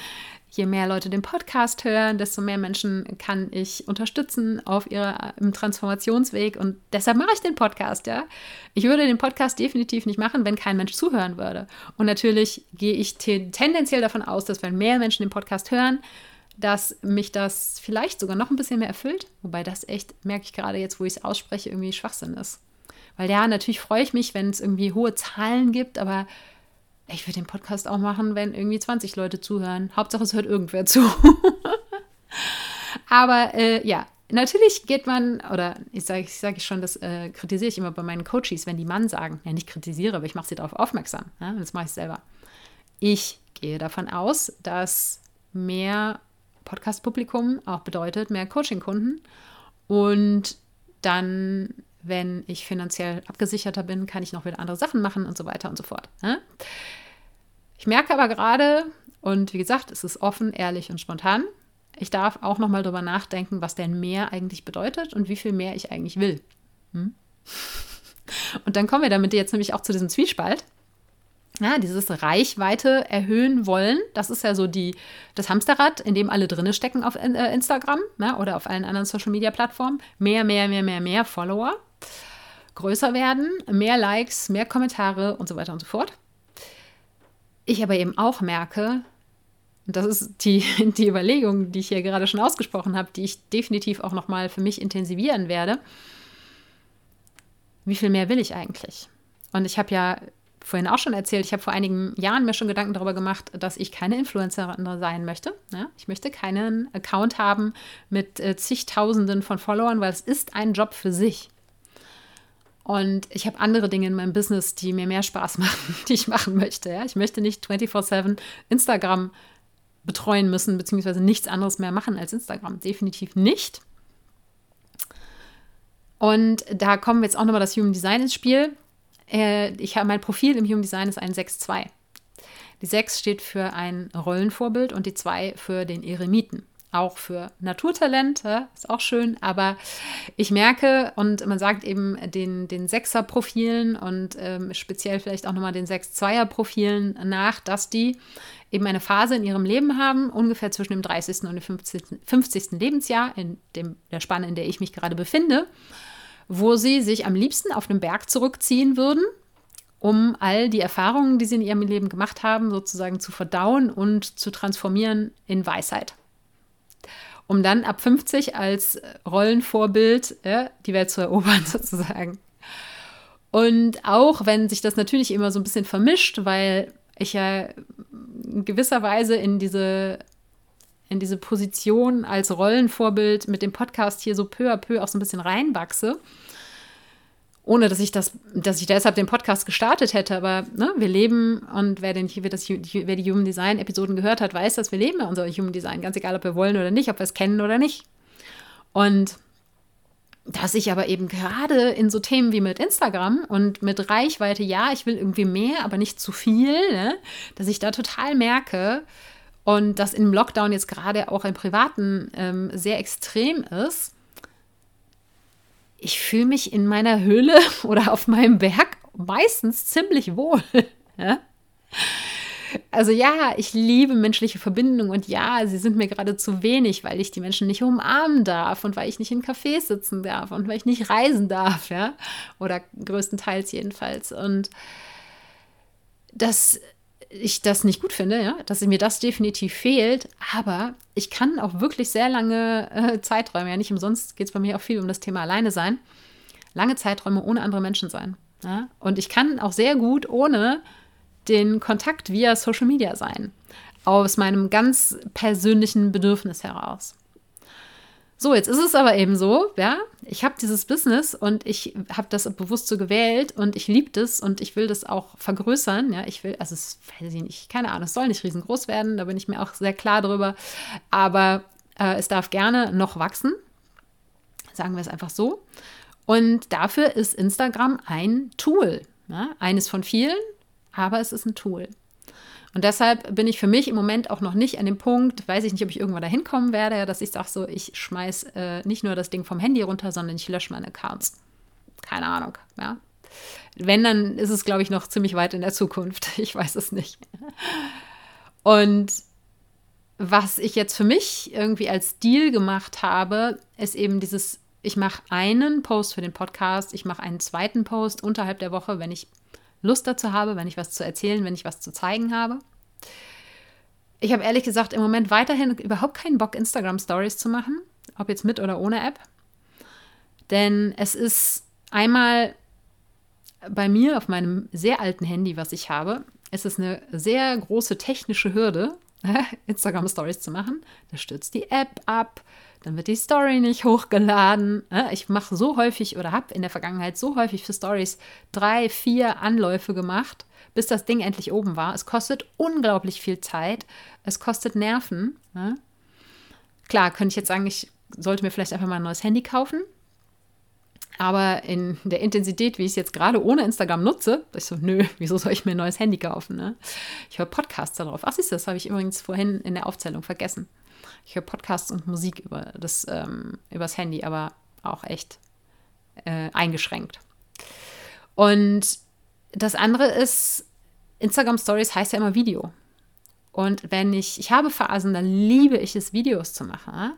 je mehr Leute den Podcast hören, desto mehr Menschen kann ich unterstützen auf ihrem Transformationsweg. Und deshalb mache ich den Podcast, ja. Ich würde den Podcast definitiv nicht machen, wenn kein Mensch zuhören würde. Und natürlich gehe ich tendenziell davon aus, dass wenn mehr Menschen den Podcast hören, dass mich das vielleicht sogar noch ein bisschen mehr erfüllt. Wobei das echt, merke ich gerade jetzt, wo ich es ausspreche, irgendwie Schwachsinn ist. Weil ja, natürlich freue ich mich, wenn es irgendwie hohe Zahlen gibt, aber ich würde den Podcast auch machen, wenn irgendwie 20 Leute zuhören. Hauptsache, es hört irgendwer zu. aber äh, ja, natürlich geht man, oder ich sage ich sag schon, das äh, kritisiere ich immer bei meinen Coaches, wenn die Mann sagen, ja, nicht kritisiere, aber ich mache sie darauf aufmerksam. Ja, das mache ich selber. Ich gehe davon aus, dass mehr Podcast-Publikum auch bedeutet mehr Coaching-Kunden. Und dann, wenn ich finanziell abgesicherter bin, kann ich noch wieder andere Sachen machen und so weiter und so fort. Ne? Ich merke aber gerade, und wie gesagt, es ist offen, ehrlich und spontan, ich darf auch noch mal darüber nachdenken, was denn mehr eigentlich bedeutet und wie viel mehr ich eigentlich will. Hm? Und dann kommen wir damit jetzt nämlich auch zu diesem Zwiespalt ja, dieses Reichweite erhöhen wollen, das ist ja so die, das Hamsterrad, in dem alle drinne stecken auf äh, Instagram ne, oder auf allen anderen Social Media Plattformen. Mehr, mehr, mehr, mehr, mehr Follower, größer werden, mehr Likes, mehr Kommentare und so weiter und so fort. Ich aber eben auch merke, und das ist die, die Überlegung, die ich hier gerade schon ausgesprochen habe, die ich definitiv auch nochmal für mich intensivieren werde. Wie viel mehr will ich eigentlich? Und ich habe ja vorhin auch schon erzählt, ich habe vor einigen Jahren mir schon Gedanken darüber gemacht, dass ich keine Influencerin sein möchte. Ja, ich möchte keinen Account haben mit äh, zigtausenden von Followern, weil es ist ein Job für sich. Und ich habe andere Dinge in meinem Business, die mir mehr Spaß machen, die ich machen möchte. Ja? Ich möchte nicht 24/7 Instagram betreuen müssen, beziehungsweise nichts anderes mehr machen als Instagram. Definitiv nicht. Und da kommen jetzt auch nochmal das Human Design ins Spiel. Äh, ich habe mein Profil im Human Design ist ein 6-2. Die 6 steht für ein Rollenvorbild und die 2 für den Eremiten. Auch für Naturtalent, ist auch schön, aber ich merke, und man sagt eben den, den Sechser-Profilen und ähm, speziell vielleicht auch nochmal den 6-2er-Profilen nach, dass die eben eine Phase in ihrem Leben haben, ungefähr zwischen dem 30. und dem 50. 50. Lebensjahr, in dem, der Spanne, in der ich mich gerade befinde, wo sie sich am liebsten auf einen Berg zurückziehen würden, um all die Erfahrungen, die sie in ihrem Leben gemacht haben, sozusagen zu verdauen und zu transformieren in Weisheit. Um dann ab 50 als Rollenvorbild äh, die Welt zu erobern, sozusagen. Und auch wenn sich das natürlich immer so ein bisschen vermischt, weil ich ja in gewisser Weise in diese in diese Position als Rollenvorbild mit dem Podcast hier so peu à peu auch so ein bisschen reinwachse. Ohne dass ich das, dass ich deshalb den Podcast gestartet hätte, aber ne, wir leben und wer, den, wer, das, wer die Human Design Episoden gehört hat, weiß, dass wir leben ja unser Human Design, ganz egal, ob wir wollen oder nicht, ob wir es kennen oder nicht. Und dass ich aber eben gerade in so Themen wie mit Instagram und mit Reichweite, ja, ich will irgendwie mehr, aber nicht zu viel, ne, dass ich da total merke, und das im Lockdown jetzt gerade auch im Privaten ähm, sehr extrem ist, ich fühle mich in meiner Höhle oder auf meinem Berg meistens ziemlich wohl. Also ja, ich liebe menschliche Verbindungen und ja, sie sind mir gerade zu wenig, weil ich die Menschen nicht umarmen darf und weil ich nicht in Cafés sitzen darf und weil ich nicht reisen darf, ja, oder größtenteils jedenfalls. Und das ich das nicht gut finde, ja, dass mir das definitiv fehlt. Aber ich kann auch wirklich sehr lange äh, Zeiträume, ja nicht umsonst geht es bei mir auch viel um das Thema alleine sein, lange Zeiträume ohne andere Menschen sein. Ja? Und ich kann auch sehr gut ohne den Kontakt via Social Media sein, aus meinem ganz persönlichen Bedürfnis heraus. So, jetzt ist es aber eben so, ja, ich habe dieses Business und ich habe das bewusst so gewählt und ich liebe das und ich will das auch vergrößern, ja, ich will, also es weiß ich nicht, keine Ahnung, es soll nicht riesengroß werden, da bin ich mir auch sehr klar drüber, aber äh, es darf gerne noch wachsen, sagen wir es einfach so. Und dafür ist Instagram ein Tool, ja, eines von vielen, aber es ist ein Tool. Und deshalb bin ich für mich im Moment auch noch nicht an dem Punkt, weiß ich nicht, ob ich irgendwann dahin kommen werde, dass ich sage so, ich schmeiß äh, nicht nur das Ding vom Handy runter, sondern ich lösche meine Accounts. Keine Ahnung, ja. Wenn, dann ist es, glaube ich, noch ziemlich weit in der Zukunft. Ich weiß es nicht. Und was ich jetzt für mich irgendwie als Deal gemacht habe, ist eben dieses, ich mache einen Post für den Podcast, ich mache einen zweiten Post unterhalb der Woche, wenn ich Lust dazu habe, wenn ich was zu erzählen, wenn ich was zu zeigen habe. Ich habe ehrlich gesagt im Moment weiterhin überhaupt keinen Bock, Instagram Stories zu machen, ob jetzt mit oder ohne App. Denn es ist einmal bei mir auf meinem sehr alten Handy, was ich habe, ist es eine sehr große technische Hürde, Instagram Stories zu machen. Da stürzt die App ab, dann wird die Story nicht hochgeladen. Ich mache so häufig oder habe in der Vergangenheit so häufig für Stories drei, vier Anläufe gemacht, bis das Ding endlich oben war. Es kostet unglaublich viel Zeit. Es kostet Nerven. Klar, könnte ich jetzt sagen, ich sollte mir vielleicht einfach mal ein neues Handy kaufen. Aber in der Intensität, wie ich es jetzt gerade ohne Instagram nutze, ich so, nö, wieso soll ich mir ein neues Handy kaufen? Ne? Ich höre Podcasts darauf. Ach, siehst du, das habe ich übrigens vorhin in der Aufzählung vergessen. Ich höre Podcasts und Musik über das ähm, übers Handy, aber auch echt äh, eingeschränkt. Und das andere ist, Instagram Stories heißt ja immer Video. Und wenn ich, ich habe Phasen, dann liebe ich es, Videos zu machen.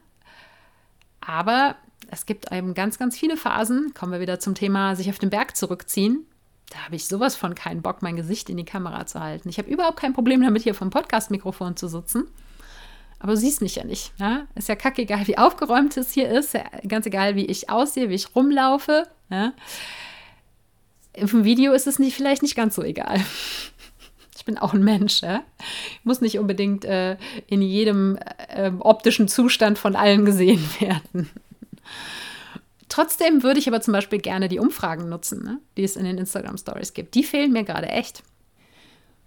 Aber es gibt eben ganz, ganz viele Phasen, kommen wir wieder zum Thema sich auf den Berg zurückziehen. Da habe ich sowas von keinen Bock, mein Gesicht in die Kamera zu halten. Ich habe überhaupt kein Problem damit, hier vom Podcast-Mikrofon zu sitzen. Aber du siehst mich ja nicht. Ja? Ist ja kackegal, wie aufgeräumt es hier ist. Ganz egal, wie ich aussehe, wie ich rumlaufe. Ja? Im Video ist es nicht, vielleicht nicht ganz so egal. Ich bin auch ein Mensch. Ja? Muss nicht unbedingt äh, in jedem äh, optischen Zustand von allen gesehen werden. Trotzdem würde ich aber zum Beispiel gerne die Umfragen nutzen, ne? die es in den Instagram Stories gibt. Die fehlen mir gerade echt.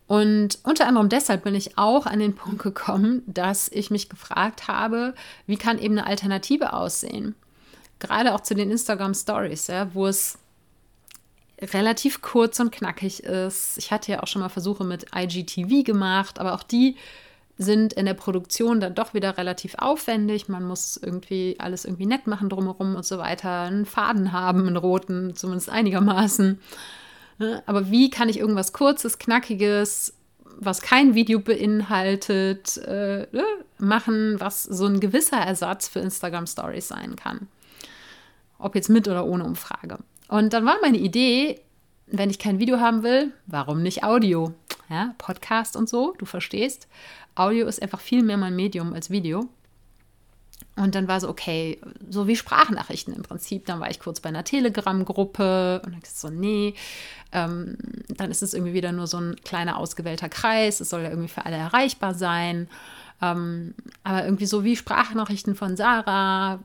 Und unter anderem deshalb bin ich auch an den Punkt gekommen, dass ich mich gefragt habe, wie kann eben eine Alternative aussehen? Gerade auch zu den Instagram Stories, ja, wo es relativ kurz und knackig ist. Ich hatte ja auch schon mal Versuche mit IGTV gemacht, aber auch die sind in der Produktion dann doch wieder relativ aufwendig. Man muss irgendwie alles irgendwie nett machen drumherum und so weiter. Einen Faden haben, einen roten, zumindest einigermaßen. Ne? Aber wie kann ich irgendwas Kurzes, Knackiges, was kein Video beinhaltet, äh, ne, machen, was so ein gewisser Ersatz für Instagram Stories sein kann? Ob jetzt mit oder ohne Umfrage. Und dann war meine Idee, wenn ich kein Video haben will, warum nicht Audio? Ja, Podcast und so, du verstehst. Audio ist einfach viel mehr mein Medium als Video. Und dann war so, okay, so wie Sprachnachrichten im Prinzip. Dann war ich kurz bei einer Telegram-Gruppe und dann so, nee, ähm, dann ist es irgendwie wieder nur so ein kleiner ausgewählter Kreis. Es soll ja irgendwie für alle erreichbar sein. Ähm, aber irgendwie so wie Sprachnachrichten von Sarah,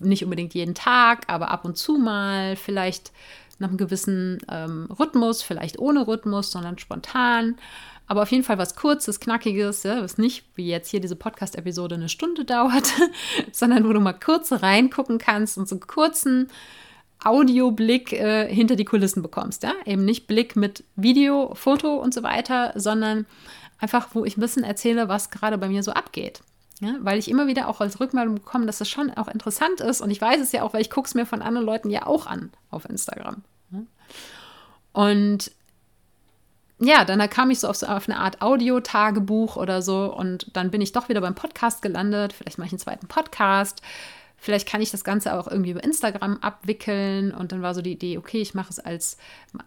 nicht unbedingt jeden Tag, aber ab und zu mal, vielleicht nach einem gewissen ähm, Rhythmus, vielleicht ohne Rhythmus, sondern spontan. Aber auf jeden Fall was Kurzes, Knackiges, ja, was nicht wie jetzt hier diese Podcast-Episode eine Stunde dauert, sondern wo du mal kurz reingucken kannst und so einen kurzen Audioblick äh, hinter die Kulissen bekommst. Ja? Eben nicht Blick mit Video, Foto und so weiter, sondern einfach, wo ich ein bisschen erzähle, was gerade bei mir so abgeht. Ja? Weil ich immer wieder auch als Rückmeldung bekomme, dass das schon auch interessant ist. Und ich weiß es ja auch, weil ich gucke es mir von anderen Leuten ja auch an auf Instagram. Und ja, dann kam ich so auf, so auf eine Art Audio-Tagebuch oder so und dann bin ich doch wieder beim Podcast gelandet. Vielleicht mache ich einen zweiten Podcast. Vielleicht kann ich das Ganze auch irgendwie über Instagram abwickeln. Und dann war so die Idee, okay, ich mache es als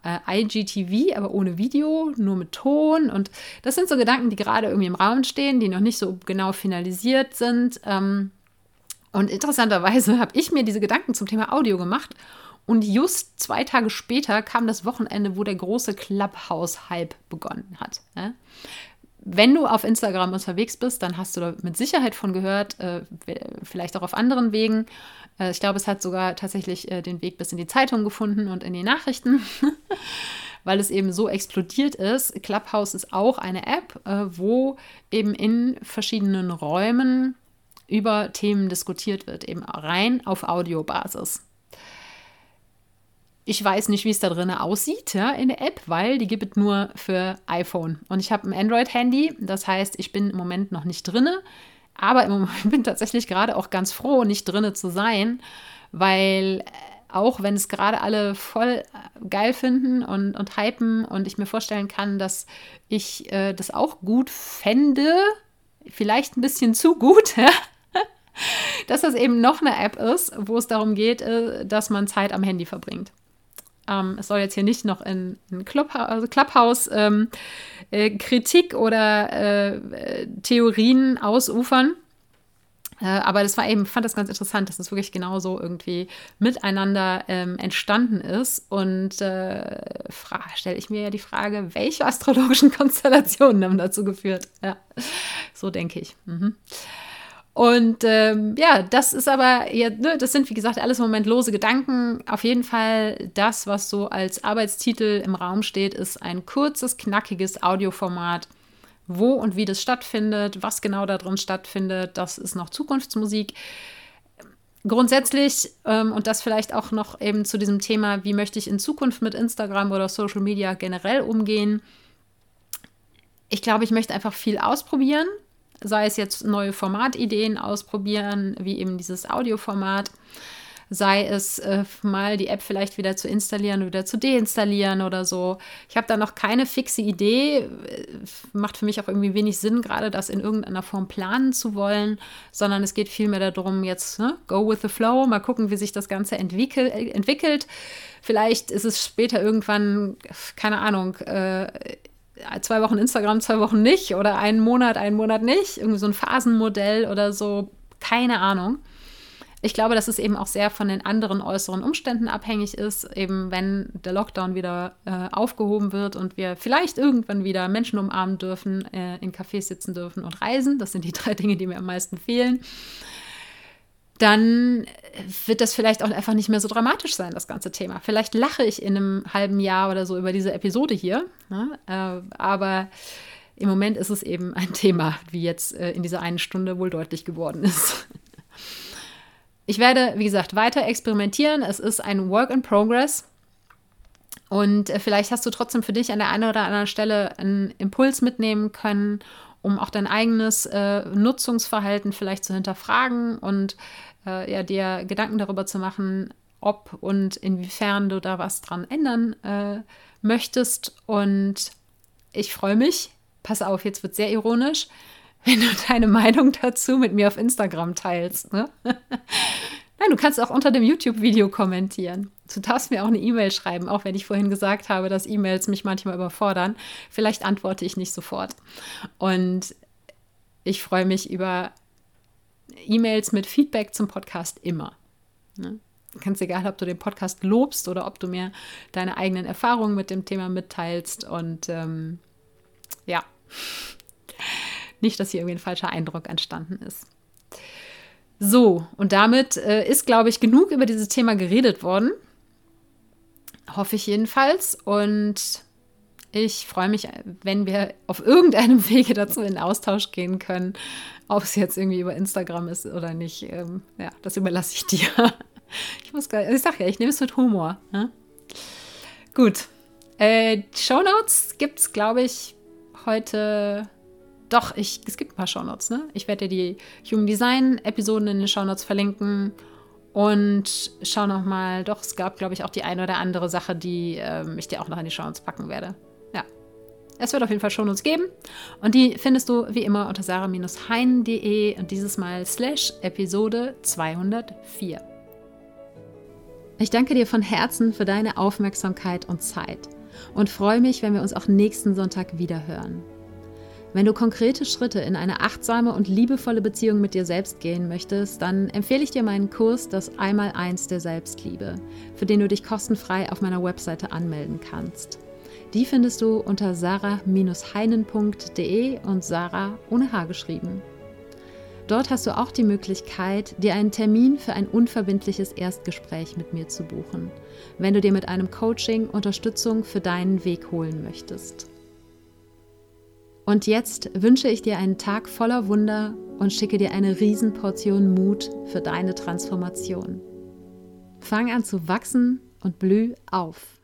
äh, IGTV, aber ohne Video, nur mit Ton. Und das sind so Gedanken, die gerade irgendwie im Raum stehen, die noch nicht so genau finalisiert sind. Ähm, und interessanterweise habe ich mir diese Gedanken zum Thema Audio gemacht und just zwei Tage später kam das Wochenende, wo der große Clubhouse-Hype begonnen hat. wenn du auf Instagram unterwegs bist, dann hast du da mit Sicherheit von gehört, äh, vielleicht auch auf anderen Wegen. Äh, ich glaube, es hat sogar tatsächlich äh, den Weg bis in die Zeitung gefunden und in die Nachrichten, weil es eben so explodiert ist. Clubhouse ist auch eine App, äh, wo eben in verschiedenen Räumen über Themen diskutiert wird, eben rein auf Audiobasis. Ich weiß nicht, wie es da drin aussieht ja, in der App, weil die gibt es nur für iPhone. Und ich habe ein Android-Handy, das heißt, ich bin im Moment noch nicht drin. Aber im Moment bin ich tatsächlich gerade auch ganz froh, nicht drin zu sein, weil äh, auch wenn es gerade alle voll äh, geil finden und, und hypen und ich mir vorstellen kann, dass ich äh, das auch gut fände, vielleicht ein bisschen zu gut, dass das eben noch eine App ist, wo es darum geht, äh, dass man Zeit am Handy verbringt. Ähm, es soll jetzt hier nicht noch in, in also Clubhouse ähm, äh, Kritik oder äh, Theorien ausufern. Äh, aber das war eben, fand das ganz interessant, dass das wirklich genauso irgendwie miteinander ähm, entstanden ist. Und äh, stelle ich mir ja die Frage, welche astrologischen Konstellationen haben dazu geführt? Ja, so denke ich. Mhm. Und ähm, ja, das ist aber, ja, ne, das sind wie gesagt alles im Moment lose Gedanken. Auf jeden Fall das, was so als Arbeitstitel im Raum steht, ist ein kurzes, knackiges Audioformat. Wo und wie das stattfindet, was genau da drin stattfindet, das ist noch Zukunftsmusik. Grundsätzlich, ähm, und das vielleicht auch noch eben zu diesem Thema, wie möchte ich in Zukunft mit Instagram oder Social Media generell umgehen. Ich glaube, ich möchte einfach viel ausprobieren sei es jetzt neue Formatideen ausprobieren, wie eben dieses Audioformat, sei es äh, mal die App vielleicht wieder zu installieren, wieder zu deinstallieren oder so. Ich habe da noch keine fixe Idee. Macht für mich auch irgendwie wenig Sinn, gerade das in irgendeiner Form planen zu wollen, sondern es geht vielmehr darum, jetzt ne, go with the flow, mal gucken, wie sich das Ganze entwickel entwickelt. Vielleicht ist es später irgendwann, keine Ahnung, äh, zwei Wochen Instagram, zwei Wochen nicht oder einen Monat, einen Monat nicht. Irgendwie so ein Phasenmodell oder so. Keine Ahnung. Ich glaube, dass es eben auch sehr von den anderen äußeren Umständen abhängig ist. Eben wenn der Lockdown wieder äh, aufgehoben wird und wir vielleicht irgendwann wieder Menschen umarmen dürfen, äh, in Cafés sitzen dürfen und reisen. Das sind die drei Dinge, die mir am meisten fehlen dann wird das vielleicht auch einfach nicht mehr so dramatisch sein, das ganze Thema. Vielleicht lache ich in einem halben Jahr oder so über diese Episode hier, ne? äh, aber im Moment ist es eben ein Thema, wie jetzt äh, in dieser einen Stunde wohl deutlich geworden ist. Ich werde, wie gesagt, weiter experimentieren. Es ist ein Work in Progress. Und äh, vielleicht hast du trotzdem für dich an der einen oder anderen Stelle einen Impuls mitnehmen können, um auch dein eigenes äh, Nutzungsverhalten vielleicht zu hinterfragen und äh, ja, dir Gedanken darüber zu machen, ob und inwiefern du da was dran ändern äh, möchtest. Und ich freue mich, pass auf, jetzt wird sehr ironisch, wenn du deine Meinung dazu mit mir auf Instagram teilst. Ne? Nein, du kannst auch unter dem YouTube-Video kommentieren. Du darfst mir auch eine E-Mail schreiben, auch wenn ich vorhin gesagt habe, dass E-Mails mich manchmal überfordern. Vielleicht antworte ich nicht sofort. Und ich freue mich über E-Mails mit Feedback zum Podcast immer. Ne? Ganz egal, ob du den Podcast lobst oder ob du mir deine eigenen Erfahrungen mit dem Thema mitteilst. Und ähm, ja, nicht, dass hier irgendwie ein falscher Eindruck entstanden ist. So, und damit äh, ist, glaube ich, genug über dieses Thema geredet worden. Hoffe ich jedenfalls. Und ich freue mich, wenn wir auf irgendeinem Wege dazu in Austausch gehen können. Ob es jetzt irgendwie über Instagram ist oder nicht, ähm, ja, das überlasse ich dir. Ich muss gar, ich sag ja, ich nehme es mit Humor. Ne? Gut. Äh, Show Notes gibt es, glaube ich, heute. Doch, ich, es gibt ein paar Shownotes, ne? Ich werde dir die Human Design-Episoden in den Shownotes verlinken. Und schau noch mal, doch, es gab, glaube ich, auch die eine oder andere Sache, die ähm, ich dir auch noch in die Shownotes packen werde. Es wird auf jeden Fall schon uns geben. Und die findest du wie immer unter sarah-hein.de und dieses Mal slash Episode 204. Ich danke dir von Herzen für deine Aufmerksamkeit und Zeit und freue mich, wenn wir uns auch nächsten Sonntag wieder hören. Wenn du konkrete Schritte in eine achtsame und liebevolle Beziehung mit dir selbst gehen möchtest, dann empfehle ich dir meinen Kurs Das Einmaleins der Selbstliebe, für den du dich kostenfrei auf meiner Webseite anmelden kannst. Die findest du unter sarah-heinen.de und Sarah ohne H geschrieben. Dort hast du auch die Möglichkeit, dir einen Termin für ein unverbindliches Erstgespräch mit mir zu buchen, wenn du dir mit einem Coaching Unterstützung für deinen Weg holen möchtest. Und jetzt wünsche ich dir einen Tag voller Wunder und schicke dir eine Riesenportion Mut für deine Transformation. Fang an zu wachsen und blüh auf.